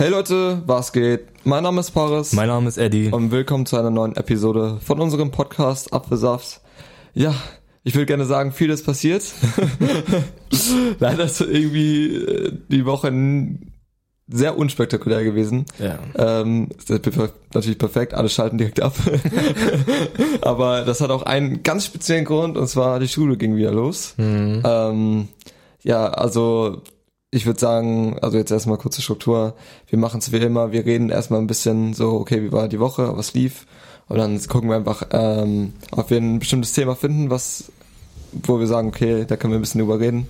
Hey Leute, was geht? Mein Name ist Paris. Mein Name ist Eddie. Und willkommen zu einer neuen Episode von unserem Podcast Apfelsaft. Ja, ich will gerne sagen, vieles passiert. Leider ist irgendwie äh, die Woche sehr unspektakulär gewesen. Ja. Ähm, ist natürlich perfekt, alle schalten direkt ab. Aber das hat auch einen ganz speziellen Grund, und zwar die Schule ging wieder los. Mhm. Ähm, ja, also ich würde sagen, also jetzt erstmal kurze Struktur. Wir machen es wie immer, wir reden erstmal ein bisschen so, okay, wie war die Woche, was lief. Und dann gucken wir einfach, ähm, ob wir ein bestimmtes Thema finden, was, wo wir sagen, okay, da können wir ein bisschen drüber reden.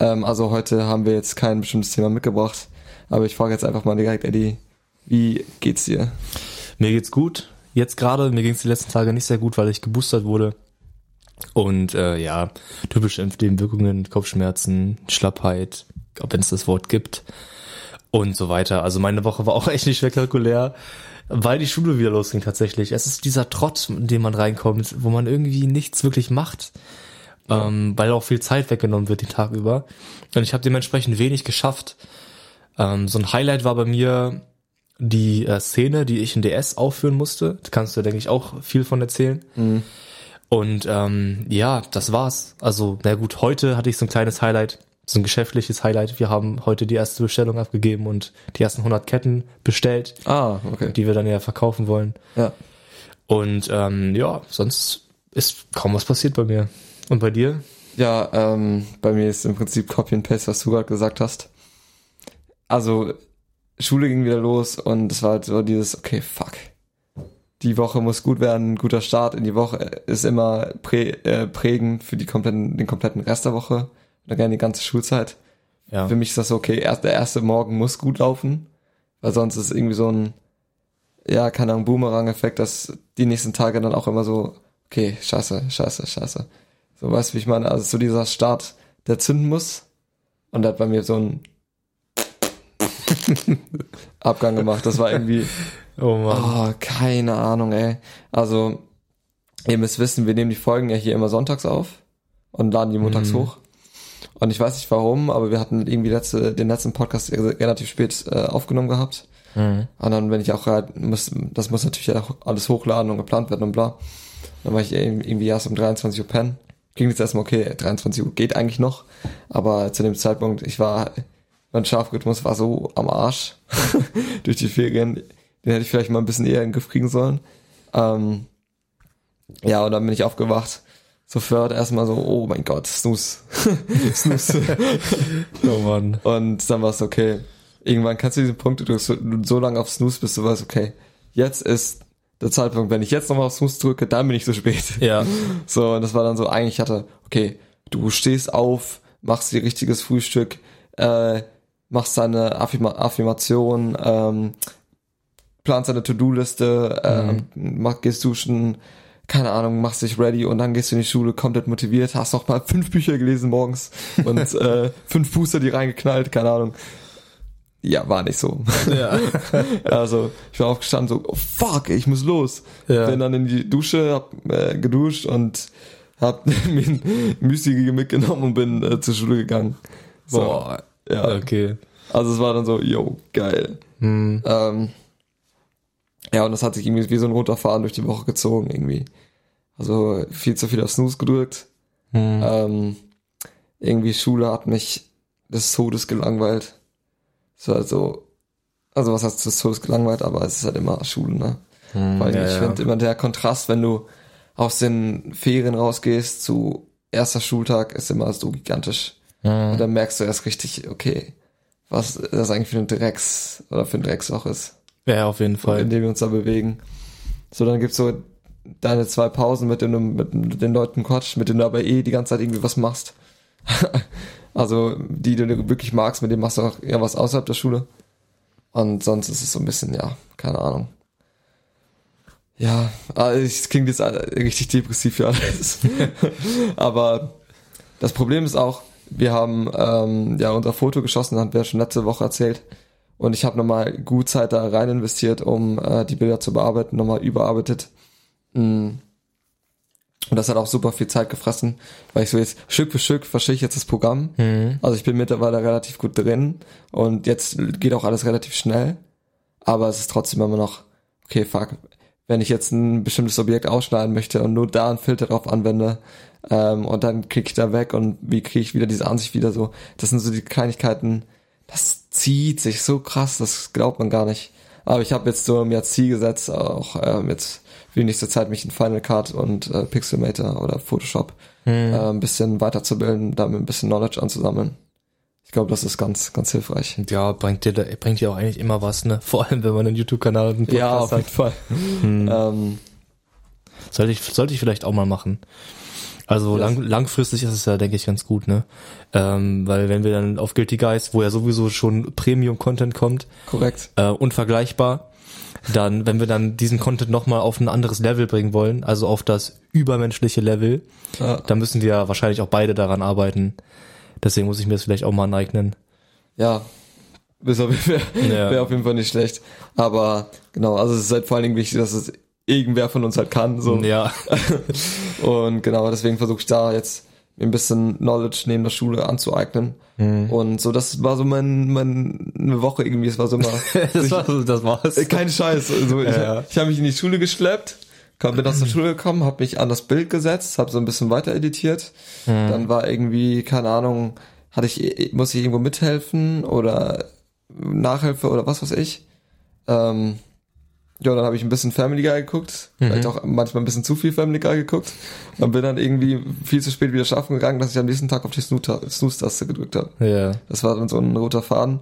Ähm, also heute haben wir jetzt kein bestimmtes Thema mitgebracht. Aber ich frage jetzt einfach mal direkt, Eddie, wie geht's dir? Mir geht's gut. Jetzt gerade, mir ging's die letzten Tage nicht sehr gut, weil ich geboostert wurde. Und äh, ja, typische Impfnebenwirkungen, Kopfschmerzen, Schlappheit, wenn es das Wort gibt und so weiter. Also meine Woche war auch echt nicht spektakulär, weil die Schule wieder losging tatsächlich. Es ist dieser Trott, in den man reinkommt, wo man irgendwie nichts wirklich macht, ähm, weil auch viel Zeit weggenommen wird den Tag über. Und ich habe dementsprechend wenig geschafft. Ähm, so ein Highlight war bei mir die äh, Szene, die ich in DS aufführen musste. Da kannst du, denke ich, auch viel von erzählen. Mhm. Und ähm, ja, das war's. Also, na gut, heute hatte ich so ein kleines Highlight so ein geschäftliches Highlight. Wir haben heute die erste Bestellung abgegeben und die ersten 100 Ketten bestellt, Ah, okay. die wir dann ja verkaufen wollen. Ja. Und ähm, ja, sonst ist kaum was passiert bei mir. Und bei dir? Ja, ähm, bei mir ist im Prinzip Copy and Paste, was du gerade gesagt hast. Also, Schule ging wieder los und es war halt so dieses, okay, fuck. Die Woche muss gut werden, guter Start in die Woche ist immer prä, äh, prägend für die kompletten, den kompletten Rest der Woche oder gerne die ganze Schulzeit. Ja. Für mich ist das so, okay, erst, der erste Morgen muss gut laufen, weil sonst ist irgendwie so ein, ja, keine Ahnung, Boomerang-Effekt, dass die nächsten Tage dann auch immer so, okay, scheiße, scheiße, scheiße. So, weißt du, wie ich meine? Also so dieser Start, der zünden muss und der hat bei mir so ein Abgang gemacht. Das war irgendwie, Oh Mann. oh, keine Ahnung, ey. Also, ihr müsst wissen, wir nehmen die Folgen ja hier immer sonntags auf und laden die montags Mhm. hoch. Und ich weiß nicht warum, aber wir hatten irgendwie letzte, den letzten Podcast relativ spät äh, aufgenommen gehabt. Mhm. Und dann, wenn ich auch halt, muss, das muss natürlich auch alles hochladen und geplant werden und bla. Dann war ich irgendwie erst um 23 Uhr pennen. Ging jetzt erstmal okay, 23 Uhr geht eigentlich noch. Aber zu dem Zeitpunkt, ich war, mein Schlafrhythmus war so am Arsch durch die Ferien. Den hätte ich vielleicht mal ein bisschen eher in den Griff kriegen sollen. Ähm, ja, und dann bin ich aufgewacht. Sofort erstmal so, oh mein Gott, Snooze. Snooze. Oh Mann. Und dann war es okay. Irgendwann kannst du diesen Punkt, du drückst so, so lange auf Snooze, bis du weißt, okay, jetzt ist der Zeitpunkt, wenn ich jetzt nochmal auf Snooze drücke, dann bin ich so spät. Ja. So, und das war dann so, eigentlich hatte, okay, du stehst auf, machst dir richtiges Frühstück, äh, machst deine Affirma Affirmation, ähm, planst deine To-Do-Liste, ähm, mach, gehst duschen, keine Ahnung, machst dich ready und dann gehst du in die Schule komplett motiviert, hast noch mal fünf Bücher gelesen morgens und äh, fünf Booster die reingeknallt, keine Ahnung. Ja, war nicht so. Ja. Also ich war aufgestanden, so, oh, fuck, ich muss los. Ja. Bin dann in die Dusche, hab äh, geduscht und hab mir ein Müsli mitgenommen und bin äh, zur Schule gegangen. So, Boah. Ja. Okay. Also es war dann so, yo, geil. Hm. Ähm, ja, und das hat sich irgendwie wie so ein Runterfahren durch die Woche gezogen irgendwie. Also viel zu viel auf Snooze gedrückt. Hm. Ähm, irgendwie Schule hat mich des Todes gelangweilt. So, also was heißt des Todes gelangweilt, aber es ist halt immer Schule, ne? Hm. Weil ja, ich ja. finde immer der Kontrast, wenn du aus den Ferien rausgehst zu erster Schultag, ist immer so gigantisch. Hm. Und dann merkst du erst richtig, okay, was das eigentlich für ein Drecks oder für ein Drecksloch ist, Ja, auf jeden in Fall. dem wir uns da bewegen. So, dann gibt's so deine zwei Pausen, mit denen du mit den Leuten quatsch, mit denen du aber eh die ganze Zeit irgendwie was machst. also die, du wirklich magst, mit denen machst du auch eher was außerhalb der Schule. Und sonst ist es so ein bisschen, ja, keine Ahnung. Ja, also es klingt jetzt richtig depressiv für alles. aber das Problem ist auch, wir haben ähm, ja unser Foto geschossen, haben wir schon letzte Woche erzählt. Und ich habe nochmal gut Zeit da rein investiert, um äh, die Bilder zu bearbeiten, nochmal überarbeitet. Mm. Und das hat auch super viel Zeit gefressen, weil ich so jetzt Stück für Stück verstehe ich jetzt das Programm. Mhm. Also ich bin mittlerweile relativ gut drin und jetzt geht auch alles relativ schnell. aber es ist trotzdem immer noch, okay, fuck, wenn ich jetzt ein bestimmtes Objekt ausschneiden möchte und nur da einen Filter drauf anwende, ähm, und dann krieg ich da weg und wie kriege ich wieder diese Ansicht wieder so, das sind so die Kleinigkeiten, das zieht sich so krass, das glaubt man gar nicht. Aber ich habe jetzt so mir als Ziel gesetzt, auch ähm, jetzt für die nächste Zeit mich in Final Cut und äh, Pixelmator oder Photoshop Hm. äh, ein bisschen weiterzubilden, damit ein bisschen Knowledge anzusammeln. Ich glaube, das ist ganz, ganz hilfreich. Ja, bringt dir, da- bringt dir auch eigentlich immer was, ne? Vor allem, wenn man einen YouTube-Kanal und einen Podcast Ja, auf jeden hat. Fall. Hm. Ähm, Sollte ich, sollte ich vielleicht auch mal machen. Also lang, langfristig ist es ja, denke ich, ganz gut, ne? Ähm, weil wenn wir dann auf Guilty Guys, wo ja sowieso schon Premium-Content kommt, korrekt. äh, unvergleichbar, dann, wenn wir dann diesen Content nochmal auf ein anderes Level bringen wollen, also auf das übermenschliche Level, Ja, dann müssen wir wahrscheinlich auch beide daran arbeiten. Deswegen muss ich mir das vielleicht auch mal aneignen. ja. Ist auf jeden Fall, Ja. wäre auf jeden Fall nicht schlecht. Aber genau, also es ist halt vor allen Dingen wichtig, dass es irgendwer von uns halt kann. So. Ja. Und genau, deswegen versuche ich da jetzt ein bisschen Knowledge neben der Schule anzueignen. Mhm. Und so, das war so mein, mein eine Woche irgendwie, es war so immer. das, war, das war's. Äh, Kein Scheiß. Also ich, Ja. ich habe mich in die Schule geschleppt, kam, bin aus der Schule gekommen, habe mich an das Bild gesetzt, habe so ein bisschen weiter editiert. Dann war irgendwie, keine Ahnung, hatte ich, muss ich irgendwo mithelfen oder Nachhilfe oder was weiß ich. Ähm, ja, dann habe ich ein bisschen Family Guy geguckt, vielleicht auch manchmal ein bisschen zu viel Family Guy geguckt und bin dann irgendwie viel zu spät wieder schlafen gegangen, dass ich am nächsten Tag auf die Snooze- Snooze-Taste gedrückt habe. Ja. Das war dann so ein roter Faden.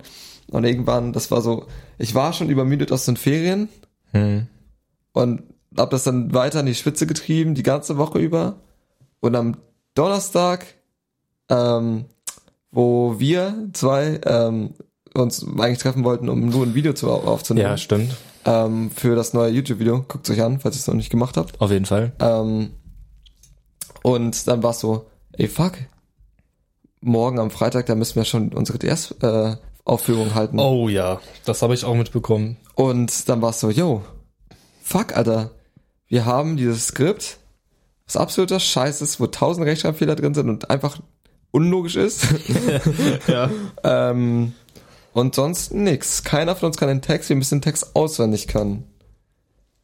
Und irgendwann, das war so, ich war schon übermüdet aus den Ferien Hm. und hab das dann weiter in die Spitze getrieben, die ganze Woche über. Und am Donnerstag, ähm, wo wir zwei ähm, uns eigentlich treffen wollten, um nur ein Video zu, aufzunehmen, Ja, stimmt. Ähm, für das neue YouTube-Video, guckt euch an, falls ihr es noch nicht gemacht habt. Auf jeden Fall. Ähm, und dann war es so, ey fuck, morgen am Freitag, da müssen wir schon unsere DS-Aufführung halten. Oh ja, das habe ich auch mitbekommen. Und dann war es so, yo, fuck, Alter, wir haben dieses Skript, was absoluter Scheiß ist, wo tausend Rechtschreibfehler drin sind und einfach unlogisch ist. Ja. ähm, und sonst nix. Keiner von uns kann den Text, wir müssen den Text auswendig können.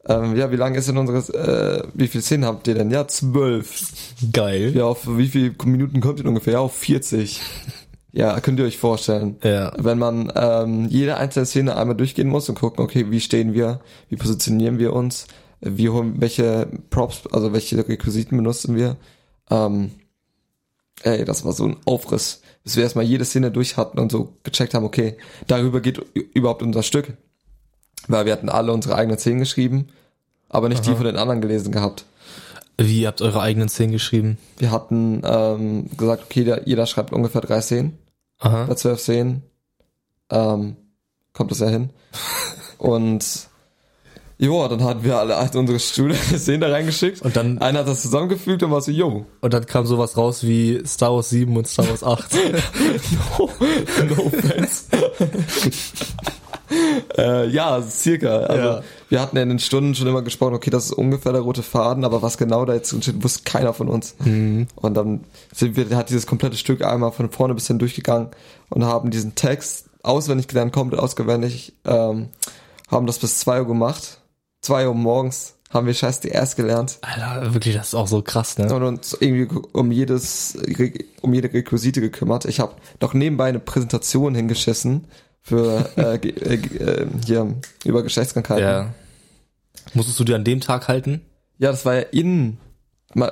Ähm, ja, wie lange ist denn unsere, äh, wie viele Szenen habt ihr denn? Ja, zwölf. Geil. Ja, auf wie viele Minuten kommt ihr ungefähr? Ja, auf 40. Ja, könnt ihr euch vorstellen. Ja. Wenn man ähm, jede einzelne Szene einmal durchgehen muss und gucken, okay, wie stehen wir, wie positionieren wir uns, wie holen, welche Props, also welche Requisiten benutzen wir. Ähm, ey, das war so ein Aufriss, bis wir erstmal jede Szene durch hatten und so gecheckt haben, okay, darüber geht überhaupt unser Stück. Weil wir hatten alle unsere eigenen Szenen geschrieben, aber nicht die Aha. von den anderen gelesen gehabt. Wie ihr habt eure eigenen Szenen geschrieben? Wir hatten ähm, gesagt, okay, der, jeder schreibt ungefähr drei Szenen. Aha. bei zwölf Szenen ähm, kommt das ja hin. Und jo, dann hatten wir alle halt unsere Schüler Szenen da reingeschickt. Und dann, Einer hat das zusammengefügt und war so, yo, und dann kam sowas raus wie Star Wars 7 und Star Wars 8. no, no offense. äh, ja, circa. Also, Ja. Wir hatten ja in den Stunden schon immer gesprochen, okay, das ist ungefähr der rote Faden, aber was genau da jetzt drin steht, wusste keiner von uns. Mhm. Und dann sind wir, hat dieses komplette Stück einmal von vorne bis hin durchgegangen und haben diesen Text auswendig gelernt, komplett auswendig, ähm, haben das bis zwei Uhr gemacht. Zwei Uhr morgens haben wir scheiß DS gelernt Alter, wirklich, das ist auch so krass, ne? und uns irgendwie um jedes, um jede Requisite gekümmert. Ich habe noch nebenbei eine Präsentation hingeschissen für äh, äh, äh, hier über Geschlechtskrankheiten. Ja. Musstest du dir an dem Tag halten? Ja, das war ja in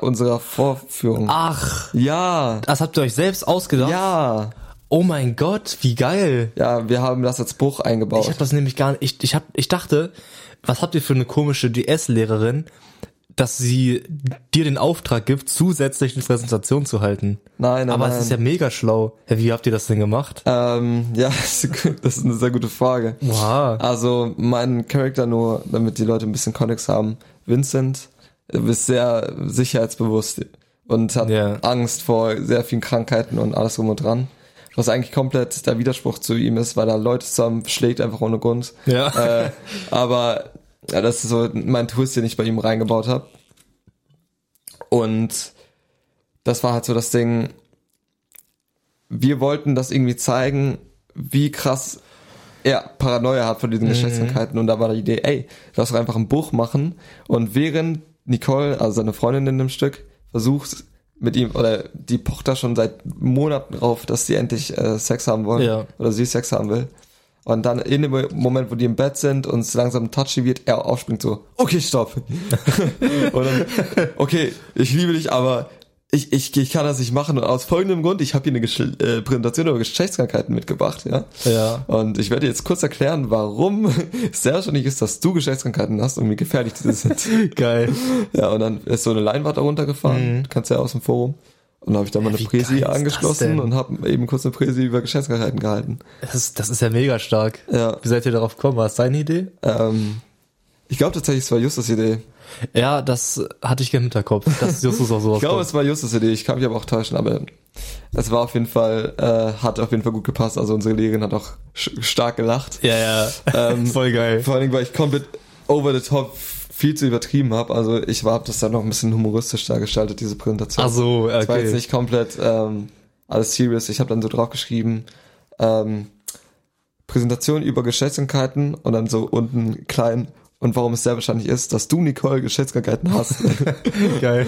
unserer Vorführung. Ach, Ja, das habt ihr euch selbst ausgedacht? ja, Oh mein Gott, wie geil. ja, wir haben das als Bruch eingebaut. Ich habe das nämlich gar nicht. Ich, ich, hab, ich dachte, was habt ihr für eine komische DS-Lehrerin, dass sie dir den Auftrag gibt, zusätzlich eine Präsentation zu halten? nein, nein, Aber nein. es ist ja mega schlau. Wie habt ihr das denn gemacht? ähm, ja, das ist eine sehr gute Frage. Wow. Also mein Charakter nur, damit die Leute ein bisschen Kontext haben. Vincent ist sehr sicherheitsbewusst und hat Ja. Angst vor sehr vielen Krankheiten und alles drum und dran. Was eigentlich komplett der Widerspruch zu ihm ist, weil er Leute zusammen schlägt einfach ohne Grund. Ja. Äh, aber ja, das ist so mein Twist, den ich bei ihm reingebaut habe. Und das war halt so das Ding. Wir wollten das irgendwie zeigen, wie krass er Paranoia hat von diesen Mhm. Geschlechtskrankheiten und da war die Idee, ey, lass doch einfach ein Buch machen und während Nicole, also seine Freundin in dem Stück, versucht mit ihm, oder die pocht da schon seit Monaten drauf, dass sie endlich äh, Sex haben wollen Ja. oder sie Sex haben will. Und dann in dem Moment, wo die im Bett sind und es langsam touchy wird, er aufspringt so, okay, stopp. und dann, okay, ich liebe dich, aber ich, ich, ich kann das nicht machen. Und aus folgendem Grund, ich habe hier eine Geschl äh, Präsentation über Geschlechtskrankheiten mitgebracht, ja. Ja. Und ich werde jetzt kurz erklären, warum es sehr wahrscheinlich ist, dass du Geschlechtskrankheiten hast und wie gefährlich diese sind. Geil. ja, und dann ist so eine Leinwand da runtergefahren, kannst ja aus dem Forum. Und dann habe ich da mal eine wie Präsi angeschlossen und habe eben kurz eine Präsi über Geschlechtskrankheiten gehalten. Das ist, das ist ja mega stark. Ja. Wie seid ihr darauf gekommen? War es deine Idee? Ähm, ich glaube tatsächlich, es war Justus Idee. Ja, das hatte ich im Hinterkopf, dass Justus auch sowas Ich glaube, es war Justus Idee. Ich kann mich aber auch täuschen, aber es war auf jeden Fall, äh, hat auf jeden Fall gut gepasst. Also unsere Lehrerin hat auch stark gelacht. Ja, ja. Ähm, Voll geil. Vor allen Dingen, weil ich komplett over the top viel zu übertrieben habe. Also ich war hab das dann noch ein bisschen humoristisch dargestaltet, diese Präsentation. Ach so, Es war jetzt okay. nicht komplett ähm, alles serious. Ich habe dann so drauf geschrieben, ähm, Präsentation über Geschlechtskrankheiten und dann so unten klein und warum es sehr wahrscheinlich ist, dass du, Nicole, Geschlechtskrankheiten hast. Geil.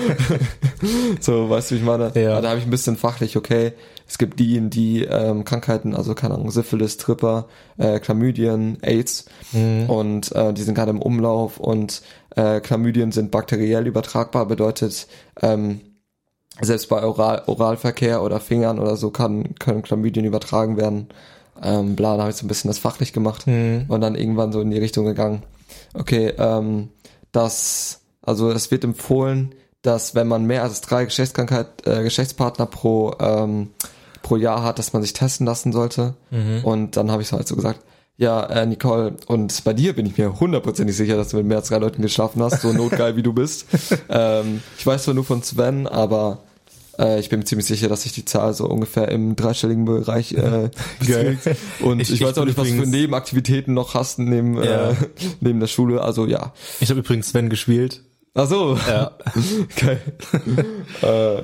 so, weißt du, wie ich meine? Ja. Da habe ich ein bisschen fachlich, okay, es gibt die, die ähm, Krankheiten, also keine Ahnung, Syphilis, Tripper, äh, Chlamydien, AIDS Mhm. und äh, die sind gerade im Umlauf und äh, Chlamydien sind bakteriell übertragbar, bedeutet ähm, selbst bei Oral, Oralverkehr oder Fingern oder so kann, können Chlamydien übertragen werden. Ähm, bla, da habe ich so ein bisschen das fachlich gemacht Mhm. und dann irgendwann so in die Richtung gegangen. Okay, ähm, das, also es wird empfohlen, dass wenn man mehr als drei Geschlechtskrankheit, äh, Geschlechtspartner pro ähm, pro Jahr hat, dass man sich testen lassen sollte. Mhm. Und dann habe ich so halt so gesagt, ja, äh, Nicole, und bei dir bin ich mir hundertprozentig sicher, dass du mit mehr als drei Leuten geschlafen hast, so notgeil wie du bist. ähm, ich weiß zwar nur von Sven, aber äh, ich bin mir ziemlich sicher, dass sich die Zahl so ungefähr im dreistelligen Bereich äh, Geil. Und ich, Ich- weiß auch nicht, was du für übrigens- Nebenaktivitäten noch hast neben, Ja. äh, neben der Schule. Also ja. Ich habe übrigens Sven gespielt. Ach so. Ja. Geil. äh,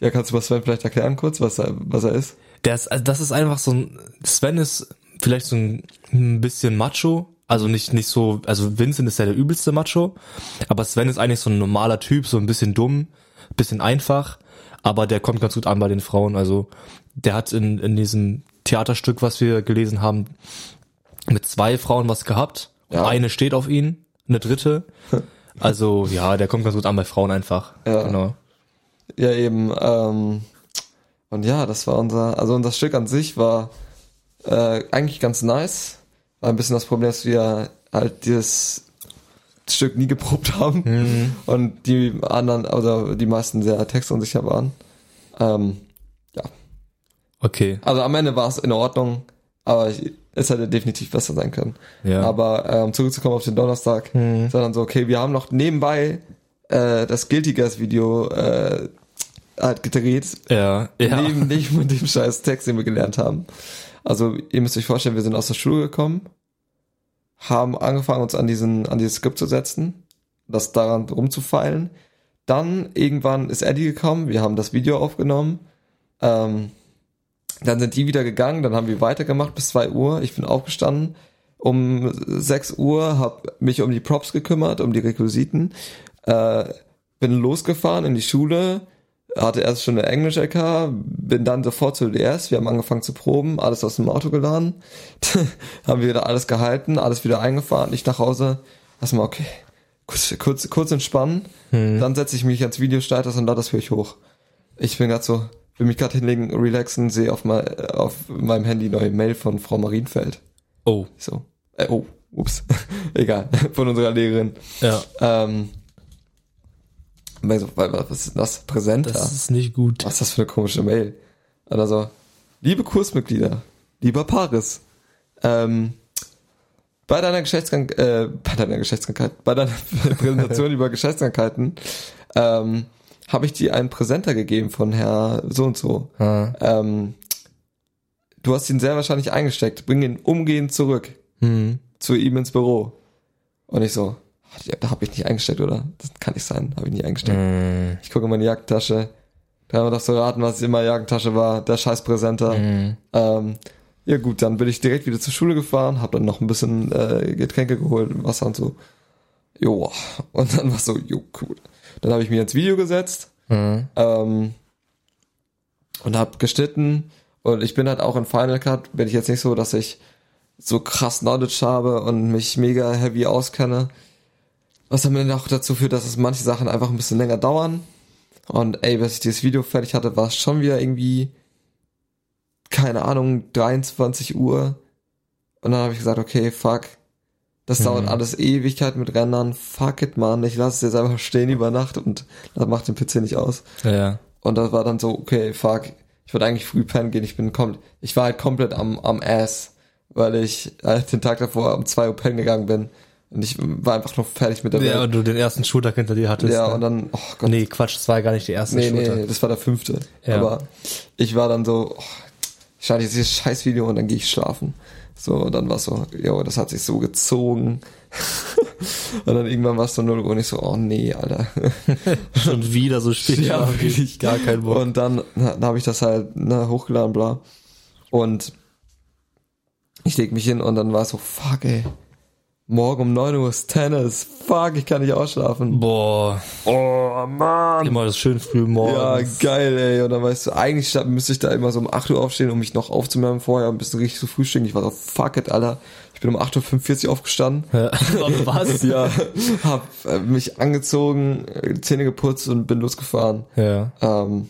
ja, kannst du mal Sven vielleicht erklären kurz, was er, was er ist? Der ist, also das ist einfach so ein, Sven ist vielleicht so ein, ein bisschen Macho. Also nicht, nicht so, also Vincent ist ja der übelste Macho. Aber Sven ist eigentlich so ein normaler Typ, so ein bisschen dumm, bisschen einfach. Aber der kommt ganz gut an bei den Frauen. Also der hat in, in diesem Theaterstück, was wir gelesen haben, mit zwei Frauen was gehabt. Ja. eine steht auf ihn, eine dritte. Also ja, der kommt ganz gut an bei Frauen einfach. Ja. Genau. Ja, eben. Ähm, und ja, das war unser, also unser Stück an sich war äh, eigentlich ganz nice. War ein bisschen das Problem, dass wir halt dieses Stück nie geprobt haben Mhm. und die anderen, oder die meisten sehr textunsicher waren. Ähm, Okay. also am Ende war es in Ordnung, aber ich, es hätte definitiv besser sein können. Ja. Aber ähm, zurückzukommen auf den Donnerstag, Mhm. sondern so, okay, wir haben noch nebenbei äh, das Guilty Gas Video äh, halt gedreht, ja. Ja. neben, neben dem scheiß Text, den wir gelernt haben. Also ihr müsst euch vorstellen, wir sind aus der Schule gekommen, haben angefangen, uns an diesen, an dieses Skript zu setzen, das daran rumzufeilen. Dann irgendwann ist Eddie gekommen, wir haben das Video aufgenommen. Ähm, dann sind die wieder gegangen, dann haben wir weitergemacht bis 2 Uhr. Ich bin aufgestanden um 6 Uhr, habe mich um die Props gekümmert, um die Requisiten. Äh, bin losgefahren in die Schule, hatte erst schon eine Englisch-LK, bin dann sofort zur DS, wir haben angefangen zu proben, alles aus dem Auto geladen, haben wir wieder alles gehalten, alles wieder eingefahren, ich nach Hause, erstmal okay, kurz, kurz, kurz entspannen, dann setze ich mich ans Videostatus und lade das für euch hoch. Ich bin gerade so, will mich gerade hinlegen, relaxen, sehe auf, mein, auf meinem Handy neue Mail von Frau Marienfeld. Oh. So, äh, oh, ups, egal, von unserer Lehrerin. Ja. Ähm, weil so, was ist das? Präsenter? Das ist nicht gut. Was ist das für eine komische Mail? Und also, liebe Kursmitglieder, lieber Paris, ähm, bei deiner Geschlechtskrankheit, äh, bei deiner Geschlechtskrankheit, bei deiner Präsentation über Geschlechtskrankheiten, ähm, habe ich dir einen Präsenter gegeben von Herr so und so. Ah. Ähm, du hast ihn sehr wahrscheinlich eingesteckt. Bring ihn umgehend zurück Hm. zu ihm ins Büro. Und ich so, da habe ich nicht eingesteckt, oder? Das kann nicht sein, habe ich nicht eingesteckt. Hm. Ich gucke in meine Jackentasche. Da haben wir doch so raten, was in meiner Jackentasche war. Der scheiß Präsenter. Hm. Ähm, Ja gut, dann bin ich direkt wieder zur Schule gefahren, habe dann noch ein bisschen äh, Getränke geholt, Wasser und so. Jo, und dann war so, jo, cool. Dann habe ich mir ins Video gesetzt Mhm. ähm, und habe geschnitten und ich bin halt auch in Final Cut, bin ich jetzt nicht so, dass ich so krass Knowledge habe und mich mega heavy auskenne. Was dann auch dazu führt, dass es manche Sachen einfach ein bisschen länger dauern. Und ey, bis ich dieses Video fertig hatte, war es schon wieder irgendwie, keine Ahnung, 23 Uhr. Und dann habe ich gesagt, okay, fuck. Das Mhm. dauert alles Ewigkeit mit Rendern. Fuck it, man. Ich lasse es jetzt einfach stehen über Nacht und das macht den PC nicht aus. Ja. Und das war dann so, okay, fuck. Ich wollte eigentlich früh pennen gehen. Ich bin komplett, ich war halt komplett am, am Ass, weil ich halt den Tag davor um 2 Uhr pennen gegangen bin. Und ich war einfach noch fertig mit der Ja, Welt. und du den ersten Schultag hinter dir hattest. Ja, ne? und dann, oh Gott. Nee, Quatsch, das war ja gar nicht der erste Nee, Schultag. nee, das war der fünfte. Ja. Aber ich war dann so, oh, ich schaue dieses scheiß Video und dann gehe ich schlafen. So, und dann war es so, jo, das hat sich so gezogen. und dann irgendwann war es so 0 Uhr und ich so, oh nee, Alter. Schon wieder so spät. Ja, wirklich. Gar kein Bock. Und dann, dann habe ich das halt ne, hochgeladen, bla. Und ich leg mich hin und dann war es so, fuck ey. Morgen um 9 Uhr ist Tennis. Fuck, ich kann nicht ausschlafen. Boah, Oh, Mann. immer das schön früh Ja, morgens. geil, ey. Und dann weißt du, eigentlich müsste ich da immer so um 8 Uhr aufstehen, um mich noch aufzuwärmen vorher, ein bisschen richtig zu frühstücken. Ich war so, fuck it, Alter. Ich bin um 8.45 Uhr aufgestanden. Ja. Was? Ja, hab äh, mich angezogen, äh, Zähne geputzt und bin losgefahren. ja. Ähm,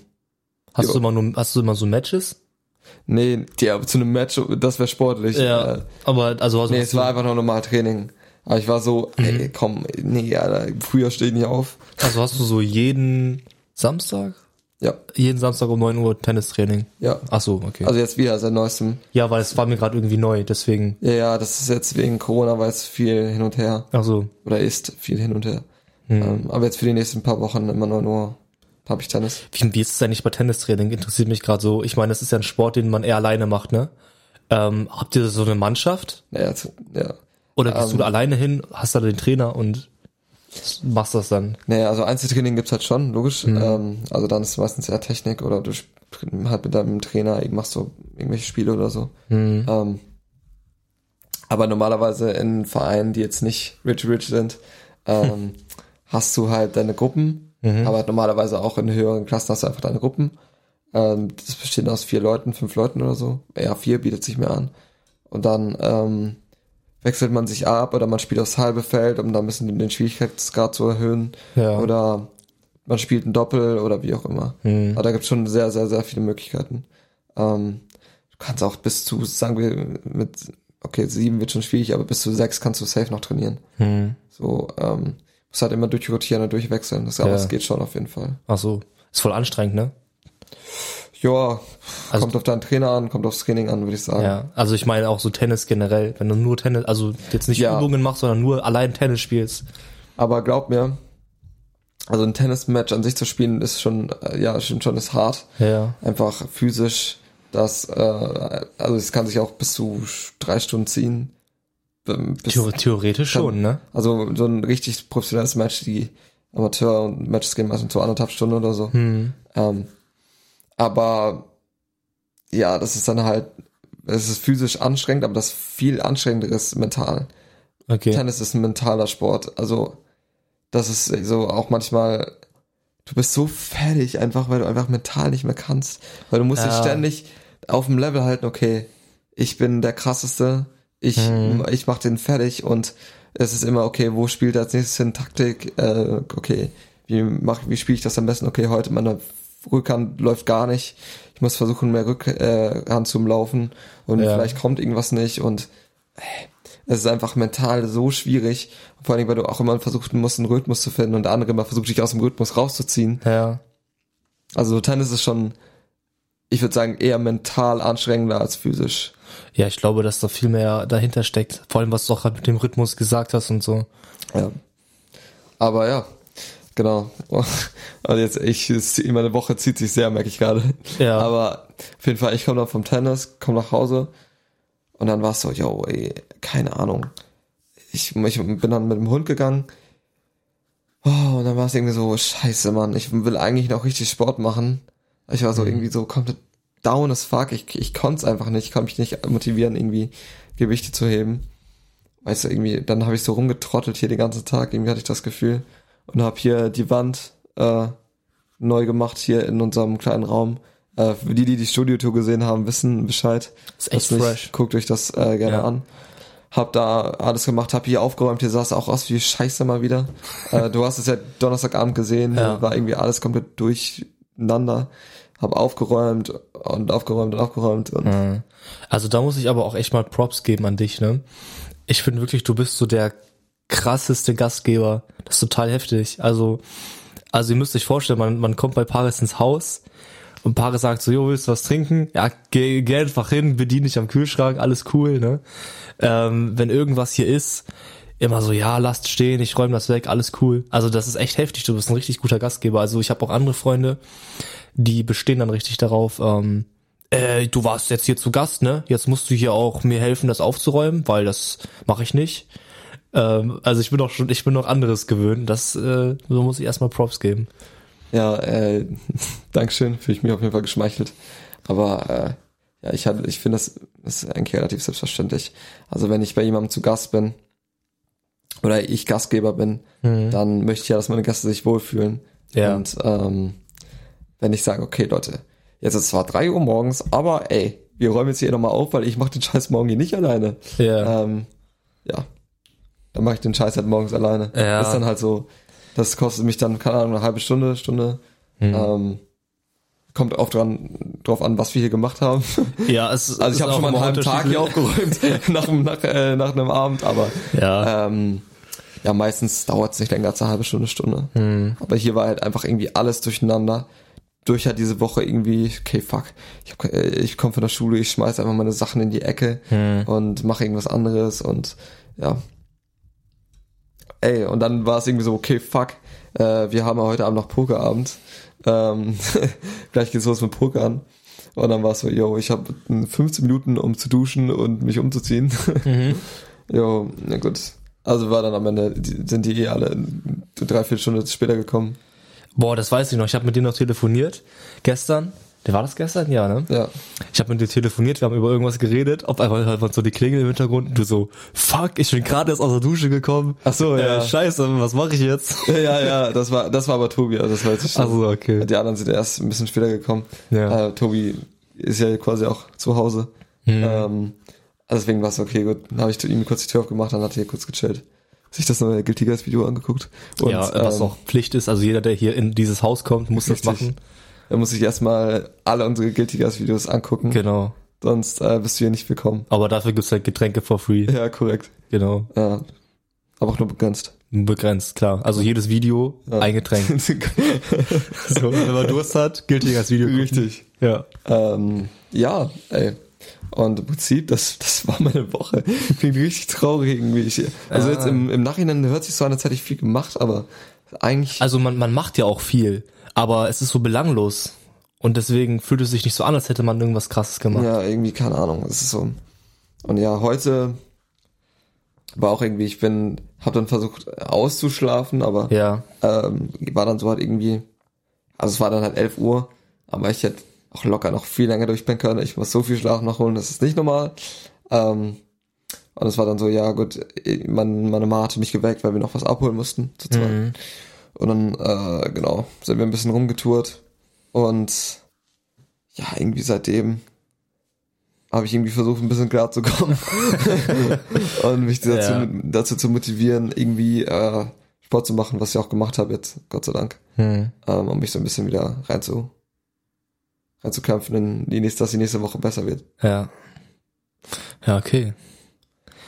Hast Jo. du immer nur, hast du immer so Matches? Nee, ja, zu einem Match, das wäre sportlich. Äh, Aber, also, also nee, hast es war einfach nur normal Training. Aber ich war so, ey, komm, nee, Alter, früher stehe ich nicht auf. also hast du so jeden Samstag? Ja, Jeden Samstag um 9 Uhr Tennistraining? ja. Ach so, okay. Also jetzt wieder seit neuestem. ja, weil es war mir gerade irgendwie neu, deswegen. Ja, ja, das ist jetzt wegen Corona, weil es viel hin und her. Ach so. Oder ist viel hin und her. Hm. Ähm, aber jetzt für die nächsten paar Wochen immer nur, nur habe ich Tennis. Wie, wie ist es eigentlich bei Tennistraining? Interessiert mich gerade so. Ich meine, das ist ja ein Sport, den man eher alleine macht, ne? Ähm, habt ihr so eine Mannschaft? Ja, ja. Oder gehst Ähm. du da alleine hin, hast da den Trainer und machst das dann? Naja, also Einzeltraining gibt's halt schon, logisch. Mhm. Ähm, also dann ist es meistens eher Technik oder du halt mit deinem Trainer eben machst du irgendwelche Spiele oder so. Mhm. Ähm, aber normalerweise in Vereinen, die jetzt nicht rich rich sind, ähm, hast du halt deine Gruppen, Mhm. aber normalerweise auch in höheren Klassen hast du einfach deine Gruppen. Ähm, das besteht aus vier Leuten, fünf Leuten oder so. Ja, vier bietet sich mehr an. Und dann ähm, wechselt man sich ab oder man spielt aufs halbe Feld, um da ein bisschen den Schwierigkeitsgrad zu erhöhen. Ja. Oder man spielt ein Doppel oder wie auch immer. Mhm. Aber da gibt es schon sehr, sehr, sehr viele Möglichkeiten. Ähm, du kannst auch bis zu, sagen wir, mit, okay, sieben wird schon schwierig, aber bis zu sechs kannst du safe noch trainieren. Mhm. So, ähm, musst halt immer durchrotieren und durchwechseln. Das, aber Ja. das geht schon auf jeden Fall. Ach so. Ist voll anstrengend, ne? Ja, Also- kommt auf deinen Trainer an, kommt aufs Training an, würde ich sagen. Ja. Also ich meine auch so Tennis generell. Wenn du nur Tennis, also jetzt nicht Ja. Übungen machst, sondern nur allein Tennis spielst. Aber glaub mir, also ein Tennismatch an sich zu spielen ist schon, äh, ja, schon, schon ist hart. Ja. Einfach physisch, das, äh, also es kann sich auch bis zu drei Stunden ziehen. Ähm, Theor theoretisch schon, ne? also so ein richtig professionelles Match, die Amateur und Matches gehen meistens so anderthalb Stunden oder so. Hm. Ähm, aber ja, das ist dann halt, es ist physisch anstrengend, aber das viel anstrengendere ist mental. Okay. Tennis ist ein mentaler Sport. Also, das ist so auch manchmal, du bist so fertig einfach, weil du einfach mental nicht mehr kannst. Weil du musst dich Ja. ständig auf dem Level halten, okay, ich bin der krasseste, ich, Mhm. ich mach den fertig und es ist immer, okay, wo spielt er als nächstes hin Taktik, äh, okay, wie mach, wie spiele ich das am besten? Okay, heute meine Rückhand läuft gar nicht. Ich muss versuchen, mehr Rückhand äh, zu laufen und Ja. vielleicht kommt irgendwas nicht und äh, es ist einfach mental so schwierig. Vor allem, weil du auch immer versuchen musst, einen Rhythmus zu finden und der andere immer versucht, dich aus dem Rhythmus rauszuziehen. Ja. Also Tennis ist schon, ich würde sagen, eher mental anstrengender als physisch. Ja, ich glaube, dass da viel mehr dahinter steckt. Vor allem, was du auch gerade mit dem Rhythmus gesagt hast und so. Ja. Aber ja, genau. Und jetzt, ich, meine Woche zieht sich sehr, merke ich gerade. Ja. Aber auf jeden Fall, ich komme dann vom Tennis, komme nach Hause und dann war es so, yo, ey, keine Ahnung. Ich, ich bin dann mit dem Hund gegangen. Oh, und dann war es irgendwie so, scheiße, Mann, ich will eigentlich noch richtig Sport machen. Ich war so irgendwie so komplett down as fuck. Ich, ich konnte es einfach nicht. Ich konnte mich nicht motivieren, irgendwie Gewichte zu heben. Weißt du, irgendwie, dann habe ich so rumgetrottelt hier den ganzen Tag. Irgendwie hatte ich das Gefühl. Und habe hier die Wand äh, neu gemacht hier in unserem kleinen Raum. Äh, für die, die die Studiotour gesehen haben, wissen Bescheid. Ist echt nicht, fresh. Guckt euch das äh, gerne Ja. an. Hab da alles gemacht, hab hier aufgeräumt, hier sah es auch aus wie Scheiße mal wieder. äh, du hast es ja Donnerstagabend gesehen, Ja. war irgendwie alles komplett durcheinander. Hab aufgeräumt und aufgeräumt und aufgeräumt und. Also da muss ich aber auch echt mal Props geben an dich, ne? Ich finde wirklich, du bist so der krasseste Gastgeber. Das ist total heftig. Also, also ihr müsst euch vorstellen, man, man kommt bei Paris ins Haus und Paris sagt so, jo, willst du was trinken? Ja, geh, geh einfach hin, bediene dich am Kühlschrank, alles cool, ne? Ähm, wenn irgendwas hier ist, immer so, ja, lasst stehen, ich räume das weg, alles cool. Also das ist echt heftig, du bist ein richtig guter Gastgeber. Also ich habe auch andere Freunde, die bestehen dann richtig darauf, ähm, äh, du warst jetzt hier zu Gast, ne? Jetzt musst du hier auch mir helfen, das aufzuräumen, weil das mache ich nicht. Ähm, also ich bin auch schon, ich bin noch anderes gewöhnt. Das äh, so muss ich erstmal Props geben. ja, äh, Dankeschön, fühle ich mich auf jeden Fall geschmeichelt. Aber äh, ja, ich ich finde das, das ist eigentlich relativ selbstverständlich. Also wenn ich bei jemandem zu Gast bin oder ich Gastgeber bin, dann möchte ich ja, dass meine Gäste sich wohlfühlen. Ja. Und ähm, wenn ich sage, okay, Leute, jetzt ist zwar drei Uhr morgens, aber ey, wir räumen jetzt hier nochmal auf, weil ich mache den Scheiß morgen hier nicht alleine. Ja. Ähm, ja. Dann mache ich den Scheiß halt morgens alleine. Ja. Das ist dann halt so, das kostet mich dann, keine Ahnung, eine halbe Stunde, Stunde. Mhm. Ähm, kommt auch dran, drauf an, was wir hier gemacht haben. ja, es Also ich habe ist schon mal einen halben Tag hier aufgeräumt nach, einem- nach, äh, nach einem Abend, aber Ja. ähm, ja, meistens dauert es nicht länger als eine halbe Stunde, Stunde. Hm. Aber hier war halt einfach irgendwie alles durcheinander. Durch halt diese Woche irgendwie, okay, fuck, ich, hab, äh, ich komme von der Schule, ich schmeiß einfach meine Sachen in die Ecke Hm. und mache irgendwas anderes und ja. Ey, und dann war es irgendwie so, okay, fuck, äh, wir haben ja heute Abend noch Pokerabend. Ähm, gleich geht's los mit Pokern. Und dann war es so, yo, ich habe 15 Minuten, um zu duschen und mich umzuziehen. Mhm. jo, na gut. Also war dann am Ende, sind die eh alle eine Dreiviertelstunde später gekommen. Boah, das weiß ich noch. Ich habe mit dir noch telefoniert gestern. Der war das gestern? Ja, ne? Ja. Ich habe mit dir telefoniert, wir haben über irgendwas geredet. Auf einmal hört man so die Klingel im Hintergrund und du so, fuck, ich bin gerade erst aus der Dusche gekommen. Ach so, ja. Äh, scheiße, was mache ich jetzt? Ja, ja, das war, das war aber Tobi, also das war jetzt nicht Ach so, okay. Die anderen sind erst ein bisschen später gekommen. Ja. Äh, Tobi ist ja quasi auch zu Hause. Mhm. Ähm, also deswegen war es okay, gut. Dann habe ich ihm kurz die Tür aufgemacht, dann hat er hier kurz gechillt. Sich das neue Guilty Gears Video angeguckt. Und, ja, was ähm, auch Pflicht ist. Also jeder, der hier in dieses Haus kommt, muss das Richtig. machen. Dann muss ich erstmal alle unsere Guilty Gears Videos angucken. Genau. Sonst äh, bist du hier nicht willkommen. Aber dafür gibt's halt Getränke for free. Ja, korrekt. Genau. Ja. Aber auch nur begrenzt. Begrenzt, klar. Also jedes Video, Ja. ein Getränk. so, wenn man Durst hat, gilt hier als Video. gucken. Richtig. Ja. Ähm, ja, ey. Und im Prinzip, das, das war meine Woche. Klingt richtig traurig irgendwie. Ich, also Ah. jetzt im, im Nachhinein hört sich so an, als hätte ich viel gemacht, aber eigentlich. Also man, man macht ja auch viel, aber es ist so belanglos. Und deswegen fühlt es sich nicht so an, als hätte man irgendwas krasses gemacht. Ja, irgendwie, keine Ahnung. Es ist so. Und ja, heute war auch irgendwie, ich bin, hab dann versucht auszuschlafen, aber Ja. ähm, war dann so halt irgendwie, also es war dann halt 11 Uhr, aber ich hätte auch locker noch viel länger durchpennen können. Ich muss so viel Schlaf nachholen, das ist nicht normal. Ähm, und es war dann so, ja gut, mein, meine Mama hatte mich geweckt, weil wir noch was abholen mussten. Zu zweit. Mhm. Und dann, äh, genau, sind wir ein bisschen rumgetourt. Und ja, irgendwie seitdem habe ich irgendwie versucht, ein bisschen klar zu kommen. und mich dazu, Ja. dazu zu motivieren, irgendwie äh, Sport zu machen, was ich auch gemacht habe jetzt, Gott sei Dank. Hm. Ähm, um mich so ein bisschen wieder rein zu reinzukämpfen, in die nächste, dass die nächste Woche besser wird. Ja. Ja, okay.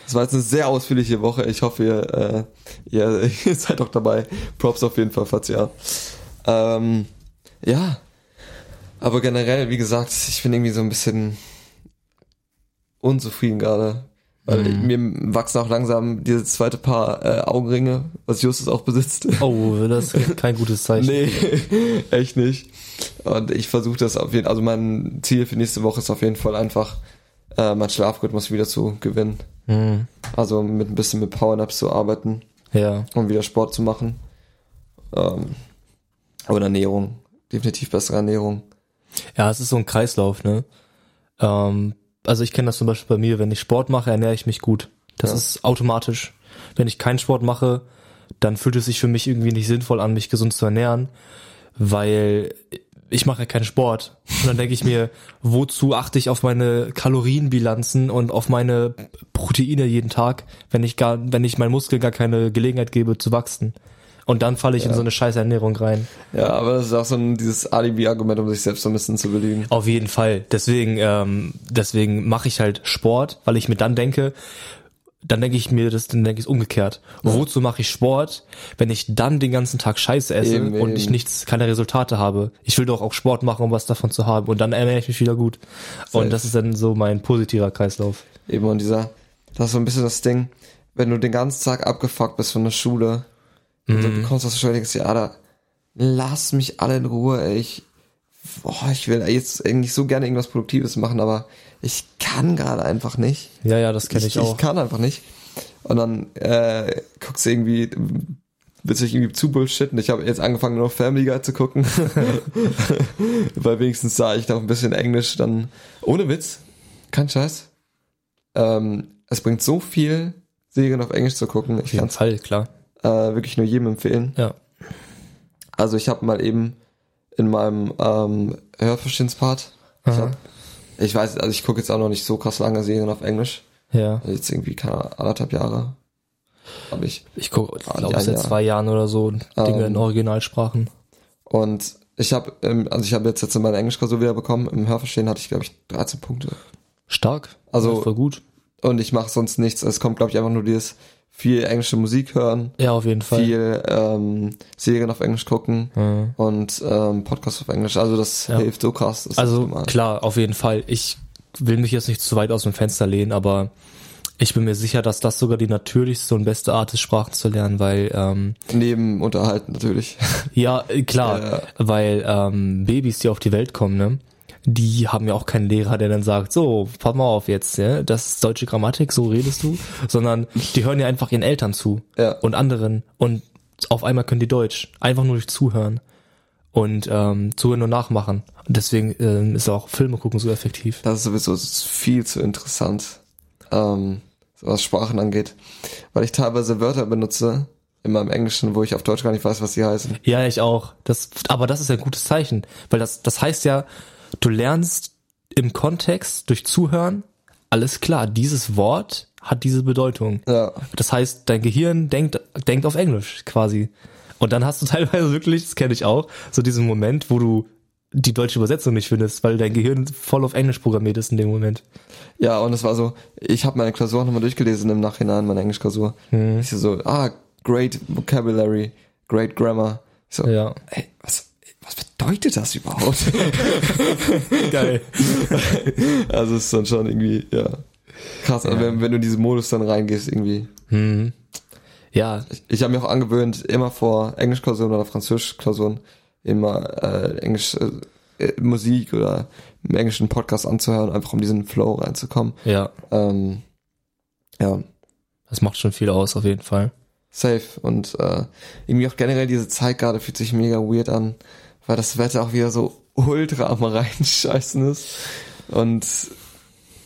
Das war jetzt eine sehr ausführliche Woche. Ich hoffe, ihr, äh, ihr, ihr seid auch dabei. Props auf jeden Fall, falls ja. Ähm, ja. Aber generell, wie gesagt, ich bin irgendwie so ein bisschen unzufrieden gerade. Weil Mhm. mir wachsen auch langsam dieses zweite Paar äh, Augenringe, was Justus auch besitzt. Oh, das ist kein gutes Zeichen. Nee, echt nicht. Und ich versuche das auf jeden also mein Ziel für nächste Woche ist auf jeden Fall einfach, äh, meinen Schlafrhythmus wieder zu gewinnen. Hm. Also mit ein bisschen mit Powernaps zu arbeiten Ja. und wieder Sport zu machen. Ähm, und Ernährung. Definitiv bessere Ernährung. Ja, es ist so ein Kreislauf, ne? Ähm, also ich kenne das zum Beispiel bei mir, wenn ich Sport mache, ernähre ich mich gut. Das Ja. ist automatisch. Wenn ich keinen Sport mache, dann fühlt es sich für mich irgendwie nicht sinnvoll an, mich gesund zu ernähren, weil ich mache ja keinen Sport. Und dann denke ich mir, wozu achte ich auf meine Kalorienbilanzen und auf meine Proteine jeden Tag, wenn ich gar, wenn ich meinen Muskeln gar keine Gelegenheit gebe zu wachsen. Und dann falle ich in so eine scheiß Ernährung rein. Ja, aber das ist auch so ein, dieses Alibi-Argument, um sich selbst so ein bisschen zu belügen. Auf jeden Fall. Deswegen, ähm, deswegen mache ich halt Sport, weil ich mir dann denke, dann denke ich mir das, dann denke ich es umgekehrt. Wozu mache ich Sport, wenn ich dann den ganzen Tag Scheiße esse Eben, und eben. ich nichts, keine Resultate habe? Ich will doch auch Sport machen, um was davon zu haben und dann ernähre ich mich wieder gut. Safe. Und das ist dann so mein positiver Kreislauf. Eben und dieser, das ist so ein bisschen das Ding, wenn du den ganzen Tag abgefuckt bist von der Schule und du kommst aus der Schule und denkst, ja, da, lass mich alle in Ruhe, ey. ich, boah, ich will jetzt eigentlich so gerne irgendwas Produktives machen, aber ich kann gerade einfach nicht. Ja, ja, das kenne ich, auch. Ich kann einfach nicht. Und dann äh, guckst du irgendwie, willst du dich irgendwie zu bullshitten. Ich habe jetzt angefangen, nur noch Family Guy zu gucken. Weil wenigstens sah ich noch ein bisschen Englisch dann. Ohne Witz, kein Scheiß. Ähm, es bringt so viel, Serien auf Englisch zu gucken. Ich kann es Fall, klar. äh, wirklich nur jedem empfehlen. Ja. Also ich habe mal eben in meinem ähm, Hörverstehenspart, ich, Aha. Ich weiß, also ich gucke jetzt auch noch nicht so krass lange Serien auf Englisch. Ja. Jetzt irgendwie, keine Ahnung, anderthalb Jahre. Habe ich. Ich gucke, ich Ah, glaube, seit ja. zwei Jahren oder so Dinge Ähm, in Originalsprachen. Und ich habe, also ich habe jetzt jetzt meine Englischklausur wieder bekommen. Im Hörverstehen hatte ich, glaube ich, 13 Punkte. Stark. also- voll gut. Und ich mache sonst nichts. Es kommt, glaube ich, einfach nur dieses viel englische Musik hören, Ja, auf jeden Fall. viel ähm, Serien auf Englisch gucken Mhm. und ähm, Podcasts auf Englisch. Also das Ja. hilft so krass. Also klar, auf jeden Fall. Ich will mich jetzt nicht zu weit aus dem Fenster lehnen, aber ich bin mir sicher, dass das sogar die natürlichste und beste Art ist, Sprachen zu lernen, weil ähm, Neben Unterhalten natürlich. ja äh, klar, Ja. weil ähm, Babys, die auf die Welt kommen, ne, die haben ja auch keinen Lehrer, der dann sagt, so, pass mal auf jetzt, ja, das ist deutsche Grammatik, so redest du, sondern die hören ja einfach ihren Eltern zu Ja. und anderen und auf einmal können die Deutsch, einfach nur durch Zuhören und ähm, Zuhören und Nachmachen. Und deswegen ähm, ist auch Filme gucken so effektiv. Das ist sowieso viel zu interessant, ähm, was Sprachen angeht. Weil ich teilweise Wörter benutze in meinem Englischen, wo ich auf Deutsch gar nicht weiß, was sie heißen. Ja, ich auch. Das, aber das ist ein gutes Zeichen, weil das, das heißt ja, du lernst im Kontext durch Zuhören, alles klar, dieses Wort hat diese Bedeutung. Ja. Das heißt, dein Gehirn denkt, denkt auf Englisch quasi. Und dann hast du teilweise wirklich, das kenne ich auch, so diesen Moment, wo du die deutsche Übersetzung nicht findest, weil dein Gehirn voll auf Englisch programmiert ist in dem Moment. Ja, und es war so, ich habe meine Klausur nochmal durchgelesen im Nachhinein, meine Englischklausur. Mhm. Ich so, ah, great vocabulary, great grammar. Ich so, Ja. ey, was, bedeutet das überhaupt? Geil. also es ist dann schon irgendwie, ja. Krass, also wenn, wenn du in diesen Modus dann reingehst, irgendwie. Mhm. Ja, Ich, ich habe mir auch angewöhnt, immer vor Englischklausuren oder Französischklausuren immer äh, Englisch äh, äh, Musik oder einen englischen Podcast anzuhören, einfach um diesen Flow reinzukommen. ja. Ähm, ja, Das macht schon viel aus, auf jeden Fall. safe. Und äh, irgendwie auch generell diese Zeit gerade fühlt sich mega weird an, weil das Wetter auch wieder so ultra am reinscheißen ist. Und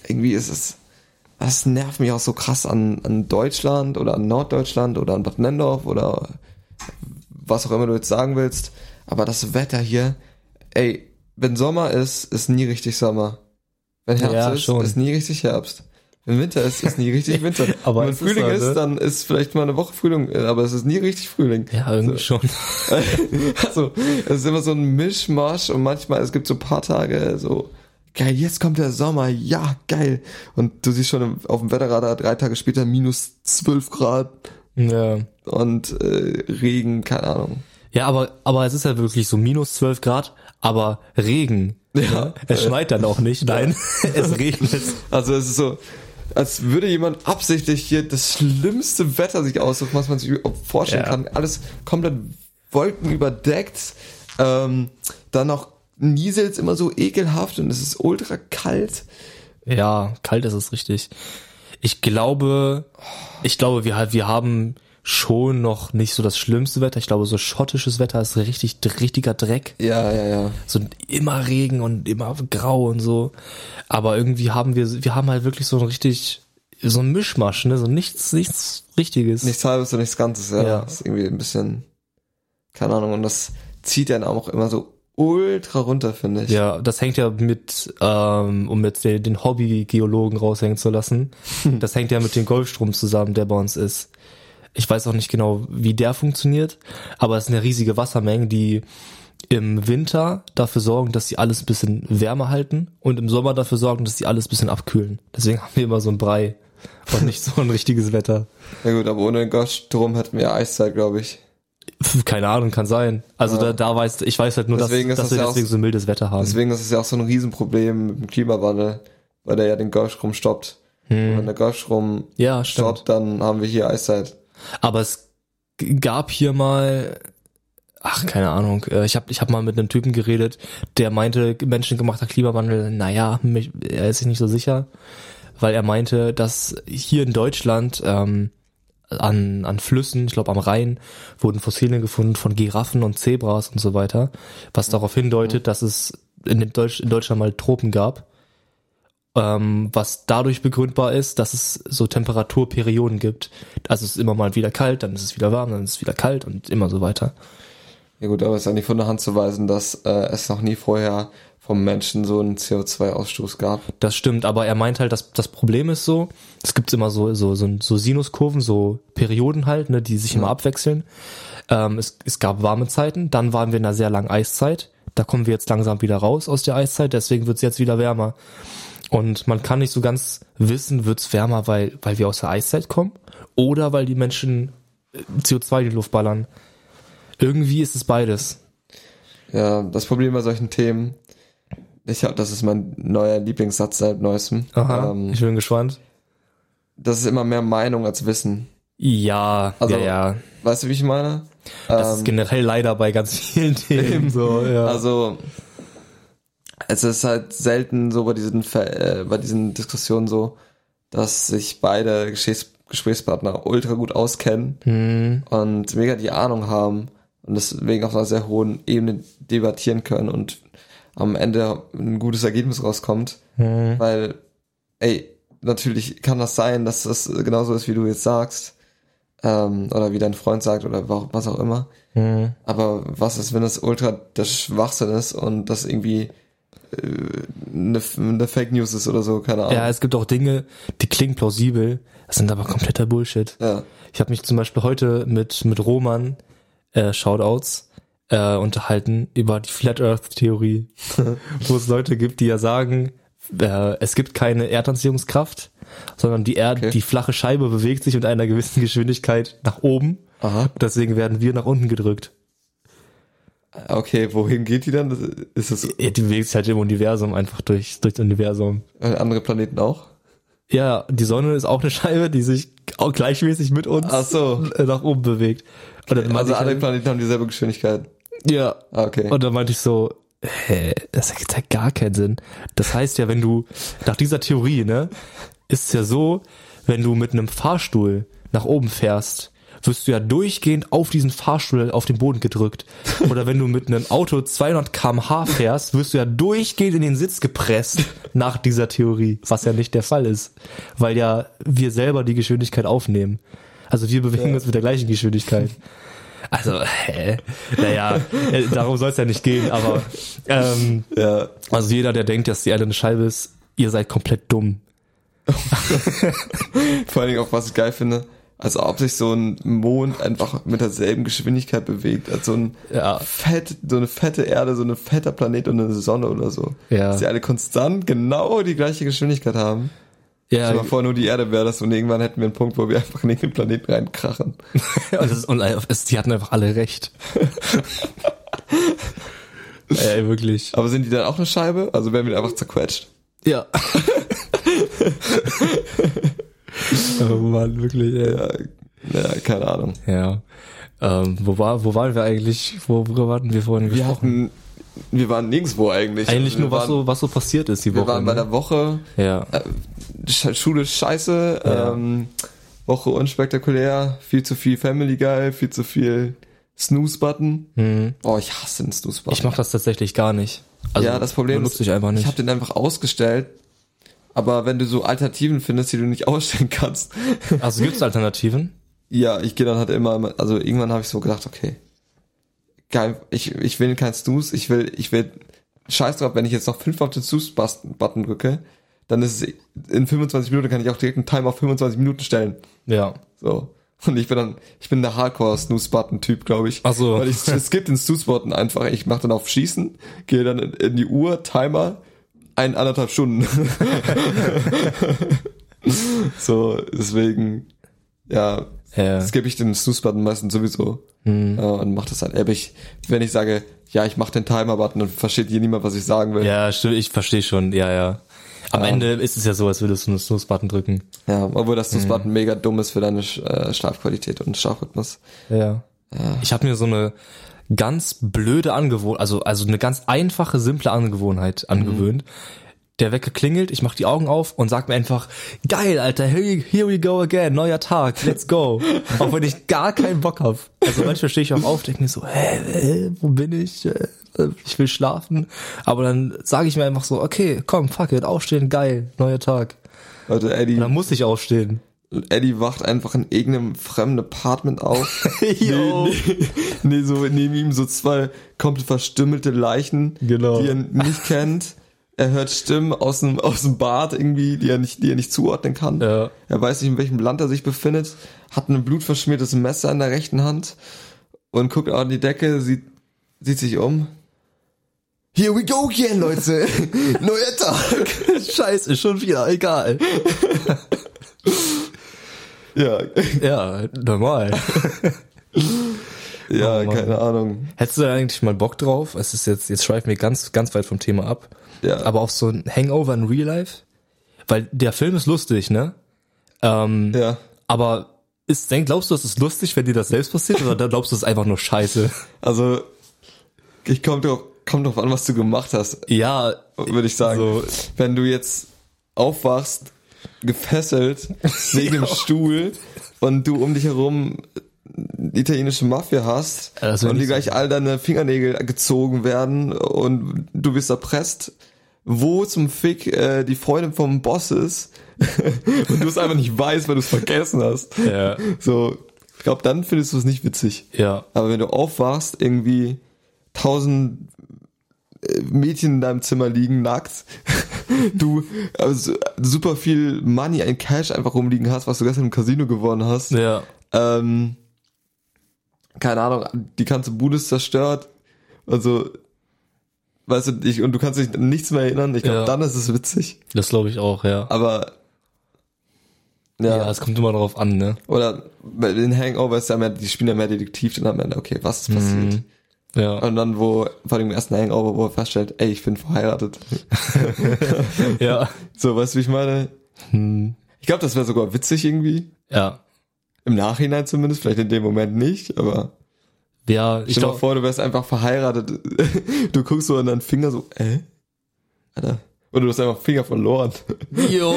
irgendwie ist es, das nervt mich auch so krass an, an Deutschland oder an Norddeutschland oder an Bad Nendorf oder was auch immer du jetzt sagen willst. Aber das Wetter hier, ey, wenn Sommer ist, ist nie richtig Sommer. Wenn Herbst Ja, ist, schon. ist nie richtig Herbst. Wenn Winter ist, ist nie richtig Winter. Aber wenn es ist Frühling so, ist, ne? dann ist vielleicht mal eine Woche Frühling, äh, aber es ist nie richtig Frühling. Ja, irgendwie schon. Also, es ist immer so ein Mischmasch und manchmal, es gibt so ein paar Tage so, geil, jetzt kommt der Sommer, ja, geil. Und du siehst schon im- auf dem Wetterradar drei Tage später minus 12 Grad Ja. und äh, Regen, keine Ahnung. Ja, aber, aber es ist ja wirklich so minus 12 Grad, aber Regen. Ja. Es schneit dann auch nicht, nein, es regnet. Also es ist so, als würde jemand absichtlich hier das schlimmste Wetter sich aussuchen, was man sich überhaupt vorstellen Ja. kann. Alles komplett Wolken überdeckt. Ähm, dann noch nieselt's immer so ekelhaft und es ist ultra kalt. Ja, kalt ist es richtig. Ich glaube, ich glaube, wir, wir haben schon noch nicht so das schlimmste Wetter. Ich glaube, so schottisches Wetter ist richtig, richtiger Dreck. Ja, ja, ja. So immer Regen und immer grau und so. Aber irgendwie haben wir, wir haben halt wirklich so ein richtig, so ein Mischmasch, ne? So nichts, nichts Richtiges. Nichts halbes und nichts Ganzes, ja. Ja. Das ist irgendwie ein bisschen, keine Ahnung, und das zieht dann auch immer so ultra runter, finde ich. Ja, das hängt ja mit, ähm, um jetzt den, den Hobby-Geologen raushängen zu lassen, das hängt ja mit dem Golfstrom zusammen, der bei uns ist. Ich weiß auch nicht genau, wie der funktioniert, aber es sind ja riesige Wassermengen, die im Winter dafür sorgen, dass sie alles ein bisschen wärmer halten und im Sommer dafür sorgen, dass sie alles ein bisschen abkühlen. Deswegen haben wir immer so ein Brei und nicht so ein richtiges Wetter. Ja gut, aber ohne den Golfstrom hätten wir Eiszeit, glaube ich. Keine Ahnung, kann sein. Also Ja. da, da weiß ich weiß halt nur, Deswegen dass, ist dass das wir ja auch- deswegen so mildes Wetter haben. Deswegen ist es ja auch so ein Riesenproblem mit dem Klimawandel, weil der ja den Golfstrom stoppt. Und wenn der Golfstrom ja, stoppt, dann haben wir hier Eiszeit. Aber es gab hier mal, ach keine Ahnung, äh, ich habe ich hab mal mit einem Typen geredet, der meinte, menschengemachter Klimawandel, naja, mich, er ist sich nicht so sicher, weil er meinte, dass hier in Deutschland ähm, an, an Flüssen, ich glaube am Rhein, wurden Fossilien gefunden von Giraffen und Zebras und so weiter, was darauf hindeutet, dass es in, Deutsch, in Deutschland mal Tropen gab. Ähm, was dadurch begründbar ist, dass es so Temperaturperioden gibt. Also es ist immer mal wieder kalt, dann ist es wieder warm, dann ist es wieder kalt und immer so weiter. Ja gut, aber es ist ja nicht von der Hand zu weisen, dass äh, es noch nie vorher vom Menschen so einen CO2-Ausstoß gab. Das stimmt, aber er meint halt, dass das Problem ist so, es gibt immer so, so, so, so Sinuskurven, so Perioden halt, ne, die sich immer abwechseln. Ähm, es, es gab warme Zeiten, dann waren wir in einer sehr langen Eiszeit. Da kommen wir jetzt langsam wieder raus aus der Eiszeit, deswegen wird es jetzt wieder wärmer. Und man kann nicht so ganz wissen, wird es wärmer, weil, weil wir aus der Eiszeit kommen oder weil die Menschen äh, CO2 in die Luft ballern. Irgendwie ist es beides. Ja, das Problem bei solchen Themen, ich hab, das ist mein neuer Lieblingssatz seit neuestem. Aha, Ähm, ich bin gespannt. das ist immer mehr Meinung als Wissen. Ja, Also, ja, ja. Weißt du, wie ich meine? Das Ähm, ist generell leider bei ganz vielen Themen so, ja. Also es ist halt selten so bei diesen äh, bei diesen Diskussionen so, dass sich beide Gesprächs Gesprächspartner ultra gut auskennen hm, und mega die Ahnung haben und deswegen auf einer sehr hohen Ebene debattieren können und am Ende ein gutes Ergebnis rauskommt, hm, weil ey, natürlich kann das sein, dass das genauso ist, wie du jetzt sagst, ähm, oder wie dein Freund sagt oder wa- was auch immer. hm. Aber was ist, wenn das ultra der Schwachsinn ist und das irgendwie eine, eine Fake News ist oder so, keine Ahnung. Ja, es gibt auch Dinge, die klingen plausibel, das sind aber kompletter Bullshit. Ja. Ich habe mich zum Beispiel heute mit, mit Roman, äh, Shoutouts, äh, unterhalten über die Flat Earth Theorie, wo es Leute gibt, die ja sagen, äh, es gibt keine Erdanziehungskraft, sondern die Erde, Okay. die flache Scheibe bewegt sich mit einer gewissen Geschwindigkeit nach oben. Aha. Deswegen werden wir nach unten gedrückt. Okay, wohin geht die dann? Ist es Ja, die bewegt sich halt im Universum einfach durch, durch das Universum. äh, andere Planeten auch? Ja, die Sonne ist auch eine Scheibe, die sich auch gleichmäßig mit uns Ach so. äh, nach oben bewegt. Und meinte Also alle halt, Planeten haben dieselbe Geschwindigkeit. ja. Ah, okay. Und dann meinte ich so, hä, das ergibt ja gar keinen Sinn. Das heißt ja, wenn du, nach dieser Theorie, ne, ist es ja so, wenn du mit einem Fahrstuhl nach oben fährst, wirst du ja durchgehend auf diesen Fahrstuhl auf den Boden gedrückt. Oder wenn du mit einem Auto 200 kmh fährst, wirst du ja durchgehend in den Sitz gepresst nach dieser Theorie, was ja nicht der Fall ist, weil ja wir selber die Geschwindigkeit aufnehmen. Also wir bewegen uns mit der gleichen Geschwindigkeit. Also, hä? Naja, äh, darum soll es ja nicht gehen, aber ähm, ja. also jeder, der denkt, dass die Erde eine Scheibe ist, ihr seid komplett dumm. Vor allen Dingen auch, was ich geil finde, als ob sich so ein Mond einfach mit derselben Geschwindigkeit bewegt, als so ein Ja. fett, so eine fette Erde, so ein fetter Planet und eine Sonne oder so. Ja. Dass die alle konstant genau die gleiche Geschwindigkeit haben. Ja, Stell mal vor, nur die Erde wäre das und irgendwann hätten wir einen Punkt, wo wir einfach in den Planeten reinkrachen. und, ist, und es, die hatten einfach alle recht. Ey, wirklich. Aber sind die dann auch eine Scheibe? Also werden wir einfach zerquetscht? Ja. oh Mann, wirklich, ey. Ja, ja keine Ahnung. Ja. Ähm, wo, war, wo waren wir eigentlich? Wo, worüber hatten wir vorhin Wir gesprochen? hatten, wir waren nirgendwo eigentlich. Eigentlich wir nur, was waren, so, was so passiert ist die Wir Woche. waren bei ne? der Woche, ja. äh, Sch- Schule ist scheiße, Ja. ähm, Woche unspektakulär, viel zu viel Family Guy, viel zu viel Snooze-Button. Hm. Oh, ich hasse den Snooze-Button. Ich mache das tatsächlich gar nicht. Also, ja, das Problem benutze ich einfach nicht. ich habe den einfach ausgestellt. Aber wenn du so Alternativen findest, die du nicht ausstellen kannst, also gibt's Alternativen? ja, ich gehe dann halt immer, also irgendwann habe ich so gedacht, okay, geil, ich, ich will kein Snooze, ich will, ich will, scheiß drauf, wenn ich jetzt noch fünf auf den Snooze-Button drücke, dann ist es, in 25 Minuten kann ich auch direkt einen Timer auf 25 Minuten stellen. Ja. So. Und ich bin dann, ich bin der Hardcore-Snooze-Button-Typ, glaube ich. Ach so. Weil ich, es gibt den Snooze-Button einfach. Ich mache dann auf Schießen, gehe dann in, in die Uhr, Timer, ein, anderthalb Stunden. so, deswegen, ja, Ja. das gebe ich den Snooze-Button meistens sowieso. Hm. Äh, und mach das dann. Aber ich, wenn ich sage, ja, ich mache den Timer-Button, dann versteht hier niemand, was ich sagen will. Ja, stimmt, ich verstehe schon, ja, ja. Am Ja. Ende ist es ja so, als würdest du einen Snooze-Button drücken. Ja, obwohl das. Snooze-Button mega dumm ist für deine äh, Schlafqualität und Schlafrhythmus. Ja. Ich habe mir so eine ganz blöde Angewohnheit, also also eine ganz einfache, simple Angewohnheit angewöhnt. Der Wecker klingelt, ich mach die Augen auf und sag mir einfach, geil, Alter, here, here we go again, neuer Tag, let's go. auch wenn ich gar keinen Bock hab. Also manchmal stehe ich auch auf, denke mir so, hä, hä, wo bin ich? Äh, Ich will schlafen. Aber dann sage ich mir einfach so, okay, komm, fuck it, aufstehen, geil, neuer Tag. Leute, Eddie, Und dann muss ich aufstehen. Eddie wacht einfach in irgendeinem fremden Apartment auf. Nee, nee, nee, so neben ihm so zwei komplett verstümmelte Leichen, Genau. die er nicht kennt. Er hört Stimmen aus dem, aus dem Bad irgendwie, die er nicht, die er nicht zuordnen kann. Ja. Er weiß nicht, in welchem Land er sich befindet, hat ein blutverschmiertes Messer in der rechten Hand und guckt an die Decke, sieht, sieht sich um. Here we go again, Leute! Neuer Tag! Scheiße, schon wieder, egal. Ja, Ja, normal. ja, Oh keine Ahnung. Hättest du da eigentlich mal Bock drauf? Es ist jetzt, jetzt schweifen wir ganz, ganz weit vom Thema ab. Ja. Aber auf so ein Hangover in Real Life? Weil der Film ist lustig, ne? Ähm, Ja. aber ist, denk, glaubst du, es ist lustig, wenn dir das selbst passiert, oder glaubst du, es ist einfach nur scheiße? Also, ich kommt doch, kommt drauf an, was du gemacht hast, Ja, würde ich sagen. So. Wenn du jetzt aufwachst, gefesselt, neben dem Stuhl und du um dich herum die italienische Mafia hast wär und dir gleich all deine Fingernägel gezogen werden und du bist erpresst, wo zum Fick äh, die Freundin vom Boss ist und du es einfach nicht weißt, weil du es vergessen hast. ja, So, ich glaube, dann findest du es nicht witzig. ja, Aber wenn du aufwachst, irgendwie tausend äh, Mädchen in deinem Zimmer liegen, nackt, du also, super viel Money, ein Cash einfach rumliegen hast, was du gestern im Casino gewonnen hast, ja, ähm, keine Ahnung, die ganze Bude ist zerstört, also, weißt du, ich, und du kannst dich an nichts mehr erinnern, ich glaube, Ja. dann ist es witzig, das glaube ich auch, ja. aber, Ja, ja, es kommt immer darauf an, ne? oder bei den Hangover ist ja mehr, die spielen ja mehr Detektiv, dann am Ende, okay, was ist passiert? Mhm. Ja, Und dann, wo, vor dem ersten Hangover, wo er feststellt, ey, ich bin verheiratet. ja, So, weißt du, wie ich meine? hm, Ich glaube, das wäre sogar witzig irgendwie. ja. Im Nachhinein zumindest, vielleicht in dem Moment nicht, aber Ja, ich stell dir vor, du wärst einfach verheiratet. Du guckst so an deinen Finger so, äh? Alter. Oder du hast einfach Finger verloren. yo,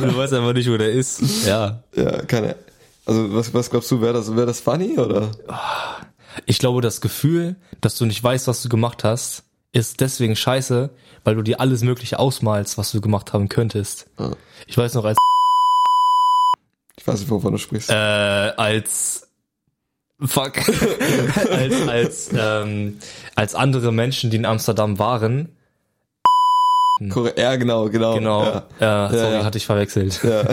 du weißt einfach nicht, wo der ist. Ja, Ja, keine. Also, was, was glaubst du, wäre das, wäre das funny, oder? Ich glaube, das Gefühl, dass du nicht weißt, was du gemacht hast, ist deswegen scheiße, weil du dir alles Mögliche ausmalst, was du gemacht haben könntest. Ja. Ich weiß noch, als, Ich weiß nicht, wovon du sprichst. äh, als, fuck, als, als, ähm, als andere Menschen, die in Amsterdam waren, ja, genau, genau. genau, Ja. äh, sorry, ja. hatte ich verwechselt. ja.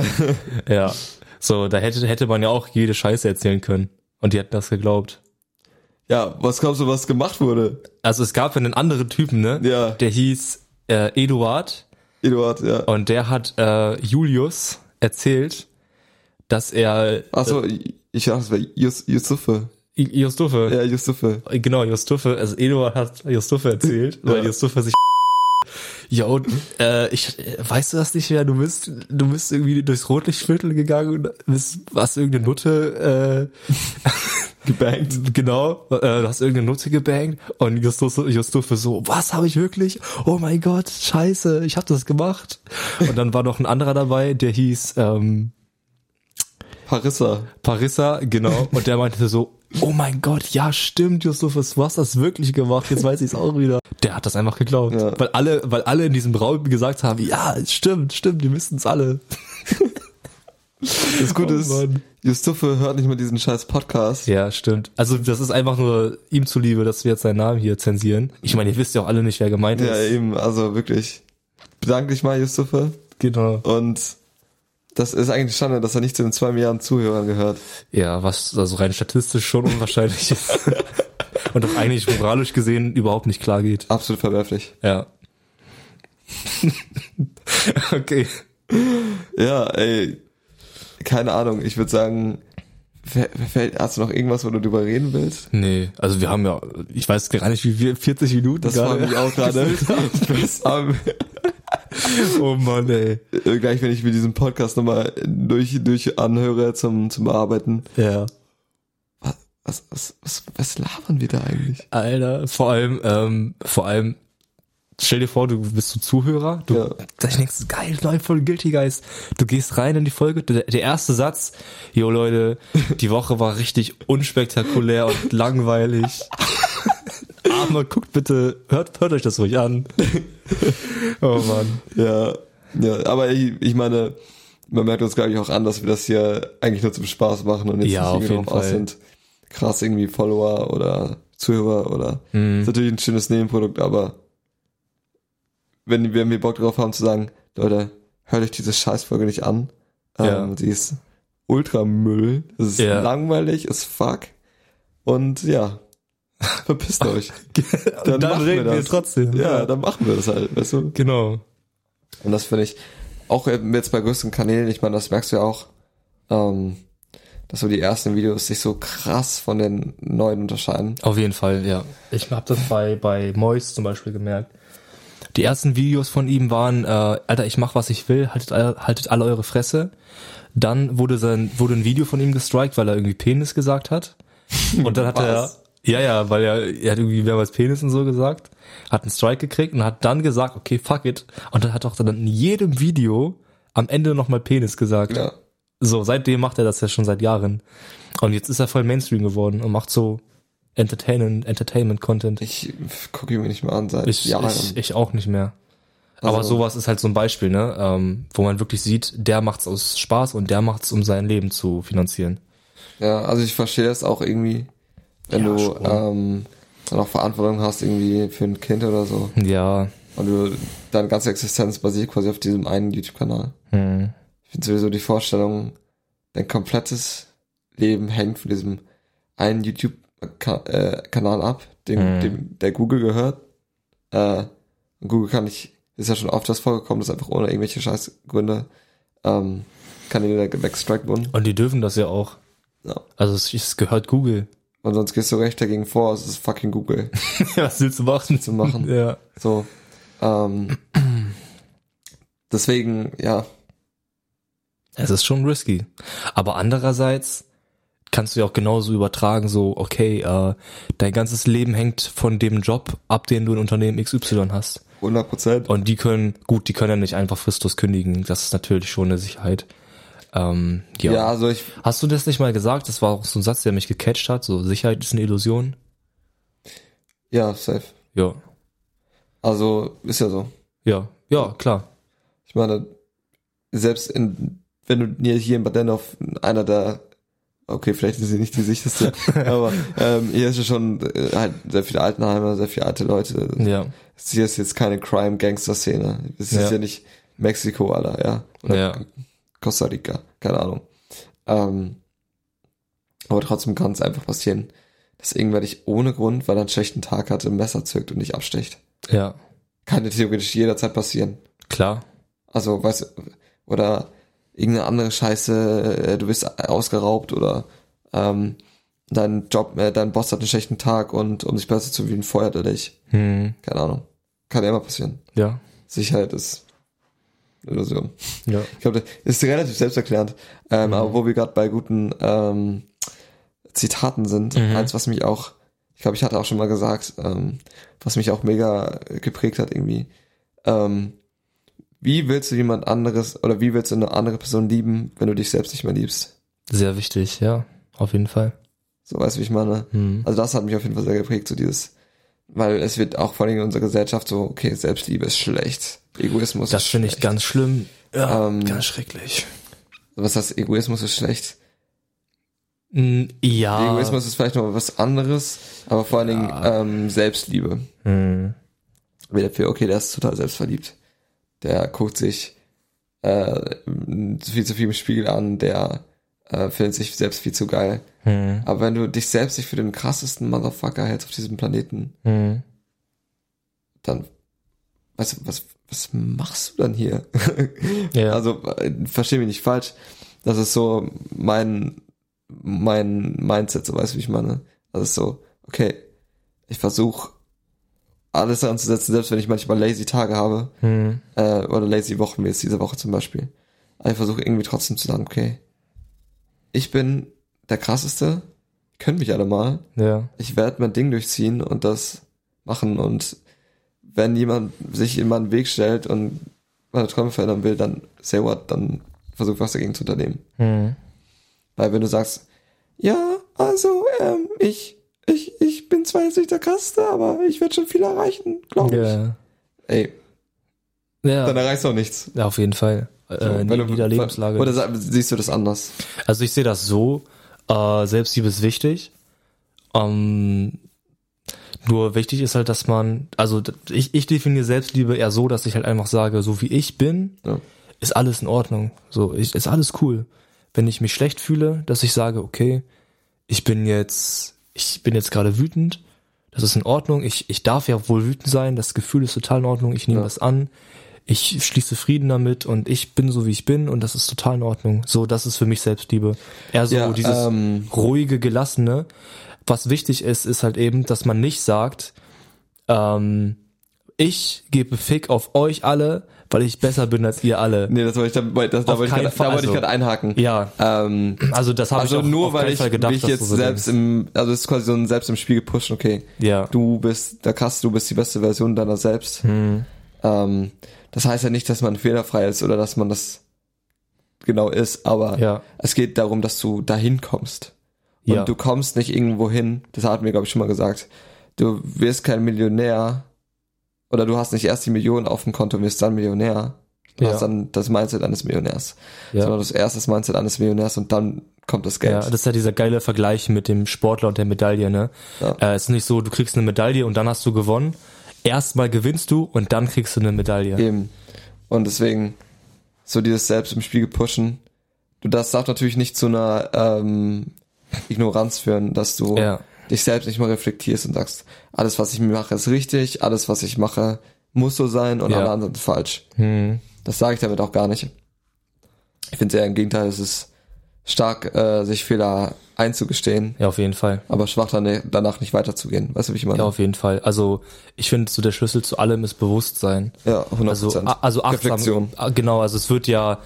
Ja. So, da hätte, hätte man ja auch jede Scheiße erzählen können. Und die hätten das geglaubt. Ja, was glaubst du, was gemacht wurde? Also es gab einen anderen Typen, ne? Ja. Der hieß äh, Eduard Eduard, ja. und der hat äh, Julius erzählt, dass er Achso, ich dachte, es wäre Jus, Yusufe. I- Justufe, Ja, Yusufe. genau, Justufe, also Eduard hat Justufe erzählt, weil Ja. Justufe sich Jo, äh, ich, weißt du das nicht mehr? Du bist, du bist irgendwie durchs Rotlichtviertel gegangen und bist, hast irgendeine Nutte, äh, gebankt. Genau, äh, du hast irgendeine Nutte gebankt und Justus, Justufe so, was habe ich wirklich? Oh mein Gott, scheiße, ich habe das gemacht. Und dann war noch ein anderer dabei, der hieß, ähm, Parissa. Parissa, genau. Und der meinte so, oh mein Gott, ja stimmt, Justus, du hast das wirklich gemacht, jetzt weiß ich es auch wieder. Der hat das einfach geglaubt. Ja. Weil alle, weil alle in diesem Raum gesagt haben, ja, es stimmt, stimmt, die wissen es alle. Das Gute Oh ist, Mann. Justufe hört nicht mehr diesen scheiß Podcast. Ja, stimmt. Also das ist einfach nur ihm zuliebe, dass wir jetzt seinen Namen hier zensieren. Ich meine, ihr wisst ja auch alle nicht, wer gemeint Ja, ist. eben, also wirklich. Bedanke dich mal, Justufe. Genau. Und das ist eigentlich Schande, dass er nicht zu den zwei Milliarden Zuhörern gehört. Ja, was also rein statistisch schon unwahrscheinlich ist. Und auch eigentlich moralisch gesehen überhaupt nicht klar geht. Absolut verwerflich. Ja. okay. Ja, ey. Keine Ahnung, ich würde sagen, fällt, hast du noch irgendwas, wo du drüber reden willst? Nee, also wir haben ja, ich weiß gar nicht, wie wir, 40 Minuten Das war mich auch gerade. Oh Mann, ey. Äh, Gleich, wenn ich mir diesen Podcast nochmal durch, durch anhöre zum, zum Arbeiten. Ja. Was, was, was, was labern wir da eigentlich? Alter, vor allem, ähm, vor allem, stell dir vor, du bist so Zuhörer, du Ja. ich denkst, geil, neue Folge Guilty Guys. Du gehst rein in die Folge, der, der erste Satz, jo Leute, die Woche war richtig unspektakulär und langweilig. Aber guckt bitte, hört, hört euch das ruhig an. oh Mann. Ja, ja, aber ich, ich meine, man merkt uns, glaube ich, auch an, dass wir das hier eigentlich nur zum Spaß machen und jetzt Ja, nicht irgendwie drauf aus sind, krass irgendwie Follower oder Zuhörer oder Mhm. ist natürlich ein schönes Nebenprodukt, aber wenn, wenn wir Bock drauf haben zu sagen, Leute, hört euch diese Scheißfolge nicht an, Ja. ähm, sie ist Ultramüll, es ist Ja. langweilig, ist fuck und ja, verpisst euch. Dann, dann machen reden wir, das. trotzdem. Ja, dann machen wir das halt, weißt du? Genau. Und das finde ich auch jetzt bei größeren Kanälen, ich meine, das merkst du ja auch, ähm, dass so die ersten Videos sich so krass von den neuen unterscheiden. Auf jeden Fall, ja. Ich habe das bei, bei Mois zum Beispiel gemerkt. Die ersten Videos von ihm waren, äh, Alter, ich mach was ich will, haltet, alle- haltet alle eure Fresse. Dann wurde sein, wurde ein Video von ihm gestrikt, weil er irgendwie Penis gesagt hat. Und dann hat Was? Ja, ja, weil er, er hat irgendwie mehrmals Penis und so gesagt, hat einen Strike gekriegt und hat dann gesagt, okay, fuck it. Und dann hat auch dann in jedem Video am Ende nochmal Penis gesagt. Ja. So, seitdem macht er das ja schon seit Jahren. Und jetzt ist er voll Mainstream geworden und macht so Entertainment, Entertainment-Content. Ich gucke ihn mir nicht mehr an seit Ich, Jahren. ich, ich auch nicht mehr. Aber Also- sowas ist halt so ein Beispiel, ne? Ähm, wo man wirklich sieht, der macht's aus Spaß und der macht's, um sein Leben zu finanzieren. ja, also ich verstehe es auch irgendwie, wenn Ja, du ähm, dann auch Verantwortung hast irgendwie für ein Kind oder so. Ja. Und du, deine ganze Existenz basiert quasi auf diesem einen YouTube-Kanal. Hm. Ich finde sowieso die Vorstellung, dein komplettes Leben hängt von diesem einen YouTube-Kanal ab, dem, Mhm. dem der Google gehört. Äh, und Google kann nicht, ist ja schon oft das vorgekommen, dass einfach ohne irgendwelche Scheißgründe ähm, Kanäle weggestrikt wurden. Und die dürfen das ja auch. Ja. Also es, es gehört Google. Und sonst gehst du recht dagegen vor, es ist fucking Google Was willst du machen? zu machen. Ja. So. Ähm, deswegen, ja, Es ist schon risky. Aber andererseits kannst du ja auch genauso übertragen, so, okay, äh, dein ganzes Leben hängt von dem Job ab, den du in Unternehmen XY hast. 100 Prozent. Und die können, gut, die können ja nicht einfach fristlos kündigen. Das ist natürlich schon eine Sicherheit. Ähm, ja. Ja, also ich, Hast du das nicht mal gesagt? Das war auch so ein Satz, der mich gecatcht hat. So, Sicherheit ist eine Illusion. ja, safe. Ja. Also, ist ja so. Ja. Ja, klar. Ich meine, selbst in, wenn du hier in Badenov einer der, okay, vielleicht ist sie nicht die sicherste, aber ähm, hier ist ja schon äh, halt sehr viele Altenheime, sehr viele alte Leute. Ja. Hier ist jetzt keine Crime-Gangster-Szene. Es ist Ja. ja. nicht Mexiko, Alter, ja. Oder Ja. Costa Rica, keine Ahnung. Ähm, aber trotzdem kann es einfach passieren, dass irgendwer dich ohne Grund, weil er einen schlechten Tag hatte, ein Messer zückt und dich absticht. Ja. Kann dir theoretisch jederzeit passieren. Klar. Also, weißt du, oder irgendeine andere Scheiße, äh, du bist ausgeraubt oder ähm, dein Job, äh, dein Boss hat einen schlechten Tag und um sich besser zu fühlen, feuert er dich. Hm. Keine Ahnung. Kann ja immer passieren. Ja. Sicherheit ist eine Illusion. Ja. Ich glaube, das ist relativ selbsterklärend. Ähm, Mhm. Aber wo wir gerade bei guten ähm, Zitaten sind, Mhm. eins, was mich auch, ich glaube, ich hatte auch schon mal gesagt, ähm, was mich auch mega geprägt hat irgendwie. Ähm, wie willst du jemand anderes oder wie willst du eine andere Person lieben, wenn du dich selbst nicht mehr liebst? Sehr wichtig, ja, auf jeden Fall. So weißt du, wie ich meine? Hm. Also das hat mich auf jeden Fall sehr geprägt, so dieses, weil es wird auch vor allem in unserer Gesellschaft so, okay, Selbstliebe ist schlecht, Egoismus Das finde ich ganz schlimm. Ja, Ähm, ganz schrecklich. Was heißt Egoismus ist schlecht? Ja. Egoismus ist vielleicht noch was anderes, aber vor allen Dingen ähm, Selbstliebe. Hm. Okay, der ist total selbstverliebt. Der guckt sich äh, viel zu viel im Spiegel an, der äh, findet sich selbst viel zu geil. Hm. Aber wenn du dich selbst nicht für den krassesten Motherfucker hältst auf diesem Planeten, Hm. dann, weißt du, was, was machst du dann hier? Ja. Also, äh, versteh mich nicht falsch. Das ist so mein, mein Mindset, so weißt du, wie ich meine. Das ist so, okay, ich versuche alles daran zu setzen, selbst wenn ich manchmal lazy Tage habe, Hm. äh, oder lazy Wochen, wie jetzt diese Woche zum Beispiel. Aber ich versuche irgendwie trotzdem zu sagen, okay, ich bin der krasseste, können mich alle mal, Ja. ich werde mein Ding durchziehen und das machen und wenn jemand sich in meinen Weg stellt und meine Träume verändern will, dann say what, dann versuch was dagegen zu unternehmen. Hm. Weil wenn du sagst, ja, also, ähm, ich, ich, ich bin zwar jetzt nicht der Krasseste, aber ich werde schon viel erreichen, glaube Ja. ich. Ey, Ja. dann erreichst du auch nichts. ja, auf jeden Fall. So, Äh, in jeder Lebenslage. Oder siehst du das anders? Also ich sehe das so, äh, Selbstliebe ist wichtig. Ähm, nur wichtig ist halt, dass man, also ich, ich definiere Selbstliebe eher so, dass ich halt einfach sage, so wie ich bin, Ja. ist alles in Ordnung. So, ich, ist alles cool. Wenn ich mich schlecht fühle, dass ich sage, okay, ich bin jetzt, ich bin jetzt gerade wütend, das ist in Ordnung, ich, ich darf ja wohl wütend sein, das Gefühl ist total in Ordnung, ich nehme Ja. das an, ich schließe Frieden damit und ich bin so wie ich bin und das ist total in Ordnung. So, das ist für mich Selbstliebe. Eher so Ja, dieses ähm, ruhige, gelassene. Was wichtig ist, ist halt eben, dass man nicht sagt, ähm, ich gebe Fick auf euch alle, weil ich besser bin als ihr alle. Nee, das wollte ich, da, das, wollte ich Fall, da wollte ich also- gerade einhaken. Ja, Ähm, also das habe also ich auch nur auf weil ich Fall gedacht, mich jetzt so selbst denkst. im, also es ist quasi so ein selbst im Spiegel pushen, okay, Ja. du bist der krass, du bist die beste Version deiner selbst. Hm. Ähm, das heißt ja nicht, dass man fehlerfrei ist oder dass man das genau ist, aber Ja. es geht darum, dass du dahin kommst. Und Ja. du kommst nicht irgendwo hin, das hatten wir, glaube ich, schon mal gesagt. Du wirst kein Millionär oder du hast nicht erst die Millionen auf dem Konto und wirst dann Millionär. Du Ja. hast dann das Mindset eines Millionärs. Ja. Sondern das erste das Mindset eines Millionärs und dann kommt das Geld. Ja, das ist ja dieser geile Vergleich mit dem Sportler und der Medaille, ne? Ja. Äh, es ist nicht so, du kriegst eine Medaille und dann hast du gewonnen. Erstmal gewinnst du und dann kriegst du eine Medaille. Eben. Und deswegen, so dieses Selbst im Spiegel pushen. Du, das darf natürlich nicht zu einer ähm, Ignoranz führen, dass du Ja. dich selbst nicht mal reflektierst und sagst, alles, was ich mir mache, ist richtig, alles, was ich mache, muss so sein und Ja. alle anderen sind falsch. Hm. Das sage ich damit auch gar nicht. Ich finde eher im Gegenteil, es ist stark, äh, sich Fehler einzugestehen, Ja, auf jeden Fall. aber schwach dann, danach nicht weiterzugehen. Weißt du, wie ich meine? Ja, auf jeden Fall. Also ich finde, so der Schlüssel zu allem ist Bewusstsein. Ja, 100%. Also, also achtsam, Reflexion. Ah, Genau, also es wird ja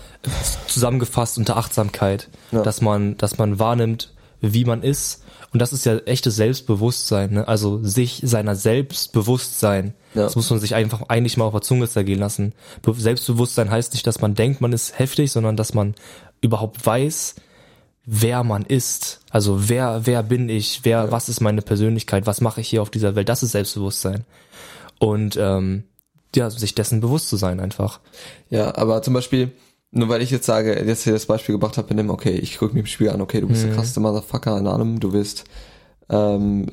zusammengefasst unter Achtsamkeit, Ja. dass man, dass man wahrnimmt, wie man ist. Und das ist ja echtes Selbstbewusstsein, ne? Also sich seiner Selbstbewusstsein. Ja. Das muss man sich einfach eigentlich mal auf der Zunge zergehen lassen. Be Selbstbewusstsein heißt nicht, dass man denkt, man ist heftig, sondern dass man überhaupt weiß, wer man ist. Also wer, wer bin ich? Wer, was ist meine Persönlichkeit? Was mache ich hier auf dieser Welt? Das ist Selbstbewusstsein. Und ähm, ja, sich dessen bewusst zu sein einfach. Ja, aber zum Beispiel, nur weil ich jetzt sage, jetzt hier das Beispiel gebracht habe, in dem, okay, ich gucke mir im Spiel an, okay, du bist der krasseste Motherfucker in allem, du willst ähm,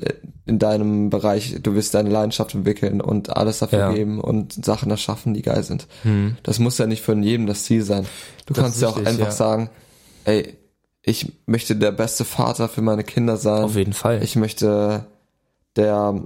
in deinem Bereich, du willst deine Leidenschaft entwickeln und alles dafür Ja. geben und Sachen erschaffen, die geil sind. Das muss ja nicht von jedem das Ziel sein. Du Das kannst ja auch einfach ja. sagen, ey, ich möchte der beste Vater für meine Kinder sein. Auf jeden Fall. Ich möchte der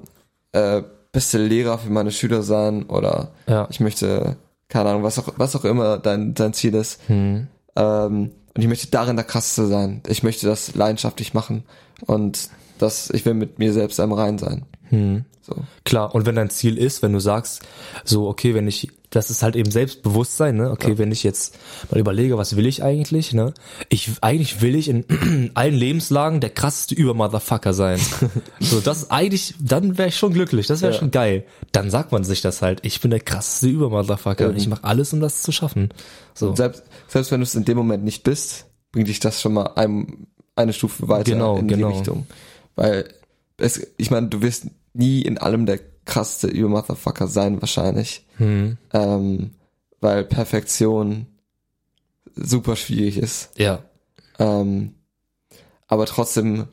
äh, beste Lehrer für meine Schüler sein oder Ja. ich möchte, keine Ahnung, was auch, was auch immer dein, dein Ziel ist. Hm. Ähm, und ich möchte darin der krasseste sein. Ich möchte das leidenschaftlich machen und das, ich will mit mir selbst am Rein sein. Hm. So. Klar, und wenn dein Ziel ist, wenn du sagst, so, okay, wenn ich, das ist halt eben Selbstbewusstsein, ne? Okay, wenn ich jetzt mal überlege, was will ich eigentlich, ne? Ich, eigentlich will ich in allen Lebenslagen der krasseste Übermotherfucker sein. so, das eigentlich, dann wäre ich schon glücklich, das wäre Ja. schon geil. Dann sagt man sich das halt, ich bin der krasseste Übermotherfucker und Eben. ich mache alles, um das zu schaffen. So. Selbst, selbst wenn du es in dem Moment nicht bist, bringt dich das schon mal ein, eine Stufe weiter Genau, in genau. die Richtung. Weil es, ich meine, du wirst nie in allem der krasseste Über-Motherfucker sein, wahrscheinlich. Hm. Ähm, weil Perfektion super schwierig ist. Ja. Ähm, aber trotzdem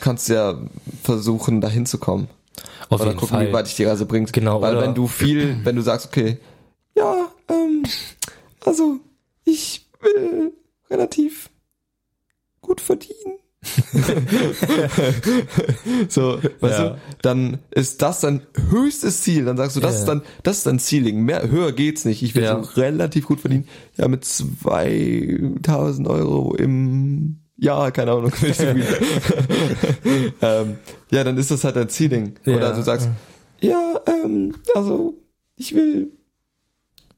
kannst du ja versuchen, dahin zu kommen. Auf oder gucken, wie Fall. weit dich die Reise bringt. Genau, Weil oder- wenn du viel, wenn du sagst, okay, ja, ähm, also ich will relativ gut verdienen. so, weißt Ja. du, dann ist das dein höchstes Ziel. Dann sagst du, das Ja. ist dann, das ist dein Ceiling. Mehr, höher geht's nicht. Ich will Ja. so relativ gut verdienen. Ja, mit 2000 Euro im Jahr, keine Ahnung, ähm, ja, dann ist das halt dein Ceiling. Oder du sagst, ja, ähm, also ich will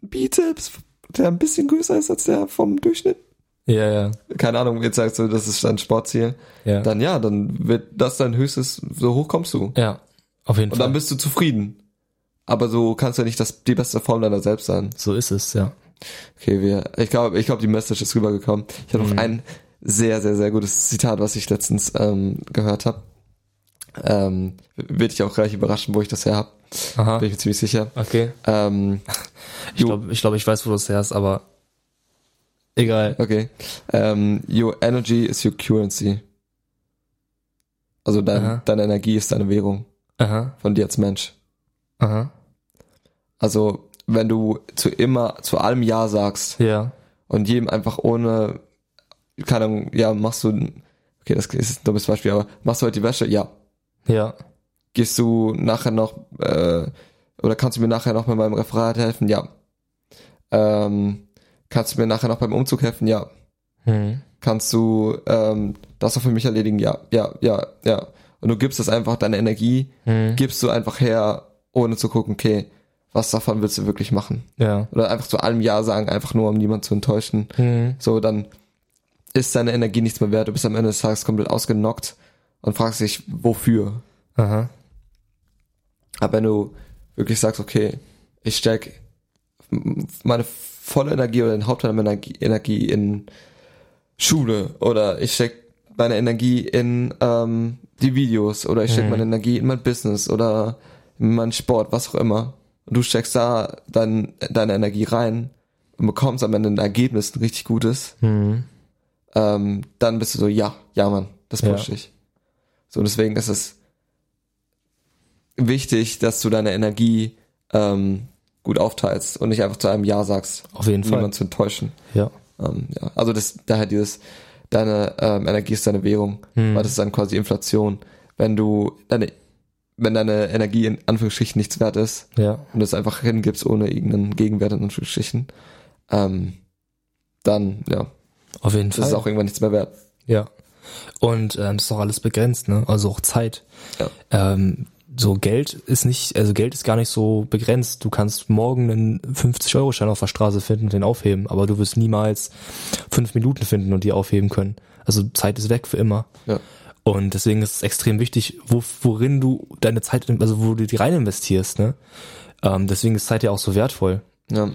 Bizeps, der ein bisschen größer ist als der vom Durchschnitt. Ja, ja. Keine Ahnung, jetzt sagst du, das ist dein Sportziel. Ja. Dann ja, dann wird das dein höchstes, so hoch kommst du. ja. Auf jeden Und Fall. dann bist du zufrieden. Aber so kannst du ja nicht das, die beste Form deiner selbst sein. so ist es, ja. Okay, wir, ich glaube, ich glaube, die Message ist rübergekommen. Ich habe noch ein sehr, sehr, sehr gutes Zitat, was ich letztens ähm, gehört habe. Ähm, wird dich auch gleich überraschen, wo ich das her habe. Bin ich mir ziemlich sicher. Okay. Ähm, Ich glaube, ich, glaub, ich weiß, wo du es her hast, aber egal. okay. Ähm, your energy is your currency. Also dein, Aha. deine Energie ist deine Währung Aha. von dir als Mensch. Aha. Also wenn du zu immer, zu allem Ja sagst Ja. und jedem einfach ohne, keine Ahnung, ja, machst du, okay, das ist ein dummes Beispiel, aber machst du heute die Wäsche? Ja. Ja. Gehst du nachher noch, äh, oder kannst du mir nachher noch mit meinem Referat helfen? Ja. Ähm, kannst du mir nachher noch beim Umzug helfen? Ja. Hm. Kannst du ähm, das auch für mich erledigen? Ja, ja, ja, ja. Und du gibst das einfach, deine Energie, Hm. gibst du einfach her, ohne zu gucken, okay, was davon willst du wirklich machen? Ja. Oder einfach zu allem Ja sagen, einfach nur, um niemanden zu enttäuschen. Hm. So, dann ist deine Energie nichts mehr wert. Du bist am Ende des Tages komplett ausgenockt und fragst dich, wofür? Aha. Aber wenn du wirklich sagst, okay, ich steck meine volle Energie oder den Hauptteil meiner Energie, in Schule oder ich steck meine Energie in ähm, die Videos oder ich steck Mhm. meine Energie in mein Business oder in meinen Sport, was auch immer. Und du steckst da dein, deine Energie rein und bekommst am Ende ein Ergebnis, ein richtig gutes, Hm. ähm, dann bist du so, ja, ja Mann, das Ja. push ich. So, deswegen ist es wichtig, dass du deine Energie ähm, gut aufteilst und nicht einfach zu einem Ja sagst, Auf jeden Fall. niemanden zu enttäuschen. Ja. Ähm, ja. Also das, daher dieses, deine ähm, Energie ist deine Währung, Hm. weil das ist dann quasi Inflation. Wenn du deine, wenn deine Energie in Anführungsstrichen nichts wert ist Ja. und das einfach hingibst ohne irgendeinen Gegenwert in Anführungsstrichen, ähm, dann, ja, Auf jeden das Fall. ist auch irgendwann nichts mehr wert. Ja. Und ähm, das ist auch alles begrenzt, ne? Also auch Zeit. Ja. Ähm, so Geld ist nicht, also Geld ist gar nicht so begrenzt. Du kannst morgen einen 50-Euro-Schein auf der Straße finden und den aufheben, aber du wirst niemals fünf Minuten finden und die aufheben können. Also Zeit ist weg für immer. Ja. Und deswegen ist es extrem wichtig, wo, worin du deine Zeit, also wo du die rein investierst, ne? Ähm, deswegen ist Zeit ja auch so wertvoll. Ja,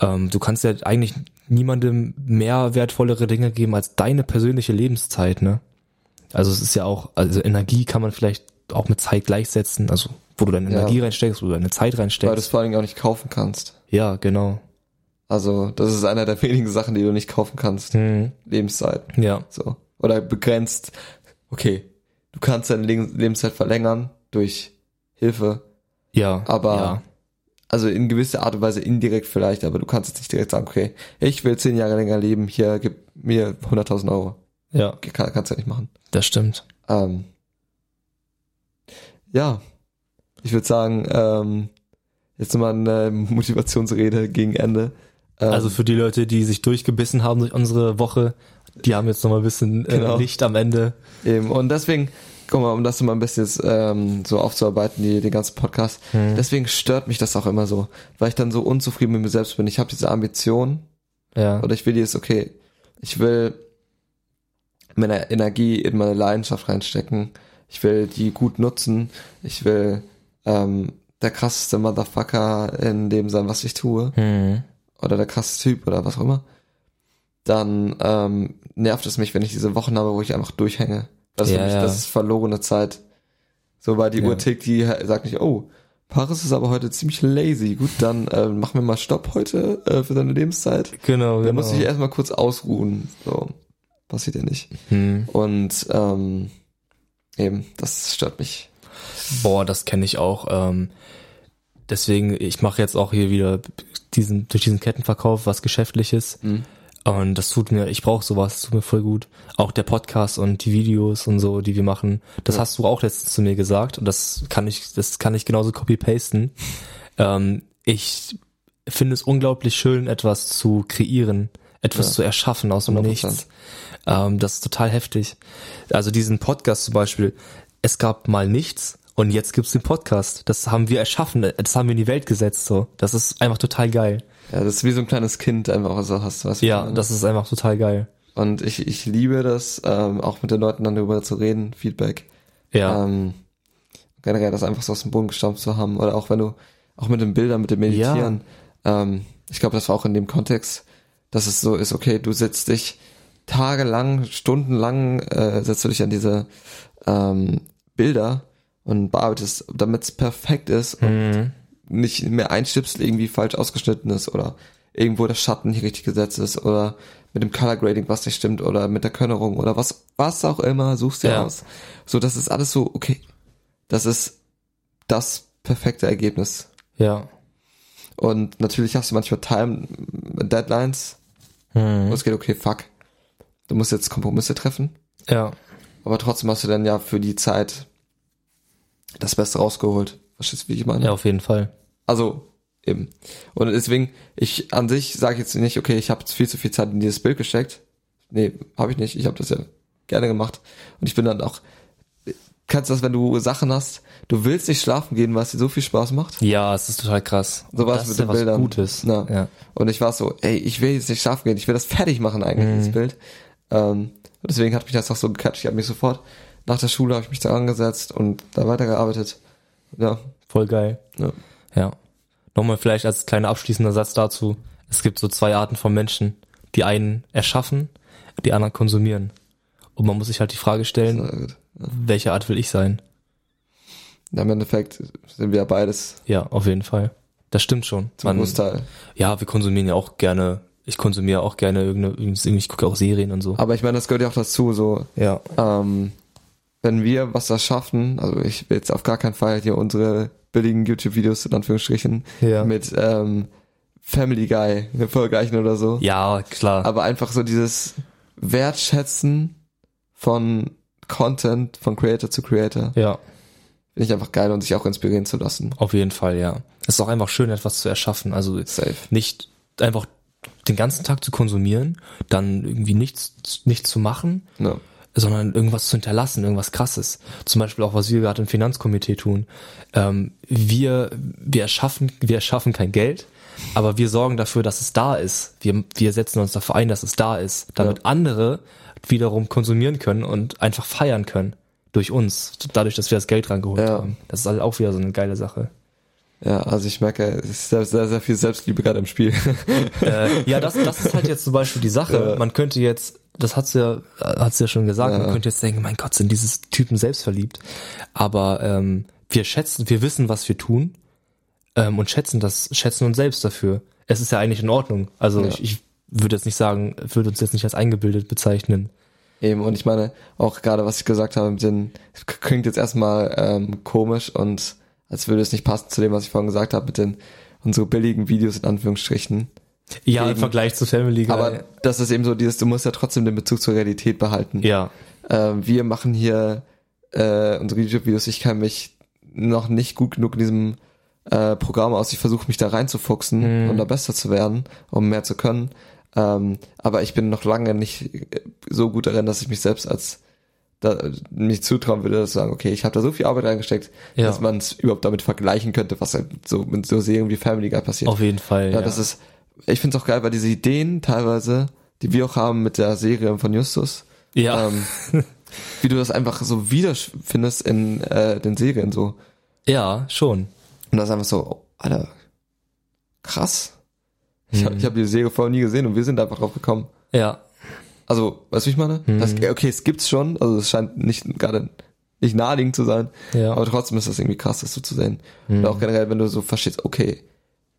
Ähm, du kannst ja eigentlich niemandem mehr wertvollere Dinge geben als deine persönliche Lebenszeit, ne? Also es ist ja auch, also Energie kann man vielleicht auch mit Zeit gleichsetzen, also wo du deine Ja. Energie reinsteckst, wo du deine Zeit weil du es reinsteckst. vor allen Dingen auch nicht kaufen kannst. Ja, genau. Also, das ist einer der wenigen Sachen, die du nicht kaufen kannst. Hm. Lebenszeit. Ja, So. Oder begrenzt. Okay. Du kannst deine Le Lebenszeit verlängern durch Hilfe. ja, Aber- ja, Also in gewisser Art und Weise indirekt vielleicht, aber du kannst jetzt nicht direkt sagen, okay, ich will zehn Jahre länger leben, hier, gib mir 100.000 Euro. ja, kann, kannst du ja nicht machen. das stimmt. Ähm, ja. Ich würde sagen, ähm, jetzt nochmal eine Motivationsrede gegen Ende. Ähm, Also für die Leute, die sich durchgebissen haben durch unsere Woche, die haben jetzt noch mal ein bisschen äh, Genau. Licht am Ende. Eben. Und deswegen, guck mal, um das mal ein bisschen jetzt, ähm, so aufzuarbeiten, die, den ganzen Podcast, Hm. deswegen stört mich das auch immer so, weil ich dann so unzufrieden mit mir selbst bin. Ich habe diese Ambition Ja, oder ich will dieses, okay, ich will meine Energie in meine Leidenschaft reinstecken. Ich will die gut nutzen. Ich will ähm, der krasseste Motherfucker in dem sein, was ich tue. hm. Oder der krasse Typ oder was auch immer. dann ähm, nervt es mich, wenn ich diese Wochen habe, wo ich einfach durchhänge. Das ist, Ja, mich, ja. das ist verlorene Zeit. So, weil die Ja. Uhr tickt, die sagt nicht, oh, Paris ist aber heute ziemlich lazy. Gut, dann äh, machen wir mal Stopp heute äh, für seine Lebenszeit. Genau, Der genau. muss sich erstmal kurz ausruhen. So, passiert ja nicht. hm. Und ähm, eben, das stört mich. Boah, das kenne ich auch. Ähm, deswegen, ich mache jetzt auch hier wieder diesen durch diesen Kettenverkauf was Geschäftliches. Mhm. Und das tut mir, ich brauche sowas, das tut mir voll gut. Auch der Podcast und die Videos und so, die wir machen. Das Ja. hast du auch letztens zu mir gesagt und das kann ich, das kann ich genauso copy-pasten. Ähm, ich finde es unglaublich schön, etwas zu kreieren, etwas Ja. zu erschaffen aus dem 100%. Nichts. Ähm, das ist total heftig. Also diesen Podcast zum Beispiel, es gab mal nichts und jetzt gibt's den Podcast. Das haben wir erschaffen, das haben wir in die Welt gesetzt. So, das ist einfach total geil. Ja, das ist wie so ein kleines Kind einfach, was du hast. Ja, was meine? das ist einfach total geil. Und ich, ich liebe das, ähm, auch mit den Leuten dann darüber zu reden, Feedback. Ja, Ähm, generell das einfach so aus dem Boden gestampft zu haben. Oder auch wenn du, auch mit den Bildern, mit dem Meditieren. Ähm, ich glaube, das war auch in dem Kontext, dass es so ist, okay, du setzt dich tagelang, stundenlang, äh, setzt du dich an diese ähm, Bilder und bearbeitest, damit es perfekt ist und Mhm. nicht mehr ein Schnipsel irgendwie falsch ausgeschnitten ist oder irgendwo der Schatten nicht richtig gesetzt ist oder mit dem Color Grading was nicht stimmt oder mit der Körnerung oder was was auch immer suchst du Ja. aus. So, das ist alles so okay. Das ist das perfekte Ergebnis. ja. Und natürlich hast du manchmal Time Deadlines, wo Mhm. es geht, okay, fuck. Du musst jetzt Kompromisse treffen, Ja, aber trotzdem hast du dann ja für die Zeit das Beste rausgeholt. Verstehst du, wie ich meine? ja, auf jeden Fall. Also eben. Und deswegen, ich an sich sage jetzt nicht, okay, ich habe viel zu viel Zeit in dieses Bild gesteckt. Nee, habe ich nicht. Ich habe das ja gerne gemacht. Und ich bin dann auch, kannst du das, wenn du Sachen hast, du willst nicht schlafen gehen, weil es dir so viel Spaß macht. Ja, es ist total krass. So was das mit ja den was Bildern. Gutes. Ja. ja. Und ich war so, ey, ich will jetzt nicht schlafen gehen, ich will das fertig machen eigentlich, Mhm. dieses Bild. Ähm, deswegen hat mich das auch so gecatcht. Ich habe mich sofort, nach der Schule habe ich mich da angesetzt und da weitergearbeitet. Ja, Voll geil. ja. Ja. Nochmal vielleicht als kleiner abschließender Satz dazu. Es gibt so zwei Arten von Menschen. Die einen erschaffen, die anderen konsumieren. Und man muss sich halt die Frage stellen, gut. welche Art will ich sein? Ja, Im Endeffekt sind wir ja beides Ja, auf jeden Fall. Das stimmt schon. zum Großteil. ja, wir konsumieren ja auch gerne, ich konsumiere auch gerne irgendeine, irgendwie, ich gucke auch Serien und so. Aber ich meine, das gehört ja auch dazu, so, Ja. ähm, wenn wir was da schaffen, also ich will jetzt auf gar keinen Fall hier unsere billigen YouTube-Videos in Anführungsstrichen Ja. mit ähm, Family Guy erfolgreichen oder so. Ja, klar. Aber einfach so dieses Wertschätzen von Content von Creator zu Creator ja, finde ich einfach geil und sich auch inspirieren zu lassen. auf jeden Fall, ja. Es ist auch einfach schön, etwas zu erschaffen. Also Safe. nicht einfach den ganzen Tag zu konsumieren, dann irgendwie nichts, nichts zu machen, Ja. sondern irgendwas zu hinterlassen, irgendwas krasses. Zum Beispiel auch, was wir gerade im Finanzkomitee tun. Ähm, wir, wir erschaffen, wir erschaffen kein Geld, aber wir sorgen dafür, dass es da ist. Wir, wir setzen uns dafür ein, dass es da ist, damit Ja. andere wiederum konsumieren können und einfach feiern können. Durch uns, dadurch, dass wir das Geld rangeholt Ja. haben. Das ist halt auch wieder so eine geile Sache. Ja, also ich merke, es ist sehr, sehr, viel Selbstliebe gerade im Spiel. äh, ja, das, das ist halt jetzt zum Beispiel die Sache. Ja. Man könnte jetzt, das hat's ja, hat's ja schon gesagt, Ja. man könnte jetzt denken, mein Gott, sind dieses Typen selbst verliebt. Aber ähm, wir schätzen, wir wissen, was wir tun ähm, und schätzen das, schätzen uns selbst dafür. Es ist ja eigentlich in Ordnung. Also Ja. ich, ich würde jetzt nicht sagen, würde uns jetzt nicht als eingebildet bezeichnen. Eben, und ich meine, auch gerade was ich gesagt habe, mit den, klingt jetzt erstmal ähm, komisch und als würde es nicht passen zu dem, was ich vorhin gesagt habe, mit den unsere billigen Videos in Anführungsstrichen. Ja, im Eben. Vergleich zu Family Guy. Aber das ist eben so dieses, du musst ja trotzdem den Bezug zur Realität behalten. ja, Ähm, wir machen hier äh, unsere YouTube-Videos, ich kann mich noch nicht gut genug in diesem äh, Programm aus. Ich versuche mich da reinzufuchsen Mhm. und da besser zu werden, um mehr zu können. Ähm, aber ich bin noch lange nicht äh, so gut darin, dass ich mich selbst als da, mich zutrauen würde, zu sagen, okay, ich habe da so viel Arbeit reingesteckt, Ja. dass man es überhaupt damit vergleichen könnte, was halt so mit so Serien wie Family Guy passiert. auf jeden Fall. Ja, das ist, ich find's auch geil, weil diese Ideen teilweise, die wir auch haben mit der Serie von Justus, ja, ähm, wie du das einfach so wiederfindest in äh, den Serien so. ja, schon. Und das ist einfach so, oh, Alter, krass. Ich, hab- Mhm. ich habe die Serie vorher nie gesehen und wir sind einfach drauf gekommen. Ja. Also, weißt du, wie ich meine? Mhm. Das, okay, es gibt's schon, also es scheint nicht gerade nicht naheliegend zu sein, Ja. aber trotzdem ist das irgendwie krass, das so zu sehen. Mhm. Und auch generell, wenn du so verstehst, okay,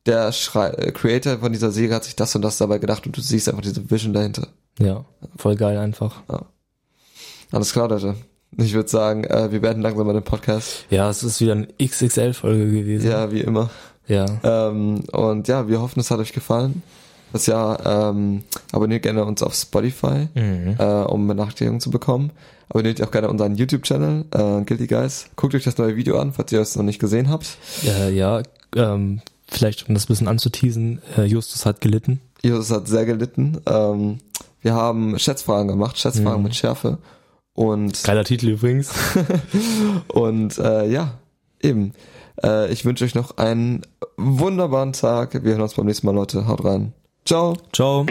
der Schrei äh, Creator von dieser Serie hat sich das und das dabei gedacht und du siehst einfach diese Vision dahinter. Ja. Voll geil einfach. Alles klar, Leute. Ich würde sagen, äh, wir werden langsam bei dem Podcast. Ja, es ist wieder eine XXL-Folge gewesen. Ja, wie immer. Ja. Ähm, und ja, wir hoffen, es hat euch gefallen. Das Jahr ähm, abonniert gerne uns auf Spotify, Mhm. äh, um Benachrichtigungen zu bekommen. Abonniert auch gerne unseren YouTube-Channel, äh, Guilty Guys. Guckt euch das neue Video an, falls ihr es noch nicht gesehen habt. Äh, ja, ähm, vielleicht um das ein bisschen anzuteasen, äh, Justus hat gelitten. Jesus hat sehr gelitten. Ähm, wir haben Schätzfragen gemacht, Schätzfragen Mhm. mit Schärfe. Und, Geiler Titel übrigens. und äh, ja, eben. Äh, ich wünsche euch noch einen wunderbaren Tag. Wir hören uns beim nächsten Mal, Leute. Haut rein. Ciao. Ciao.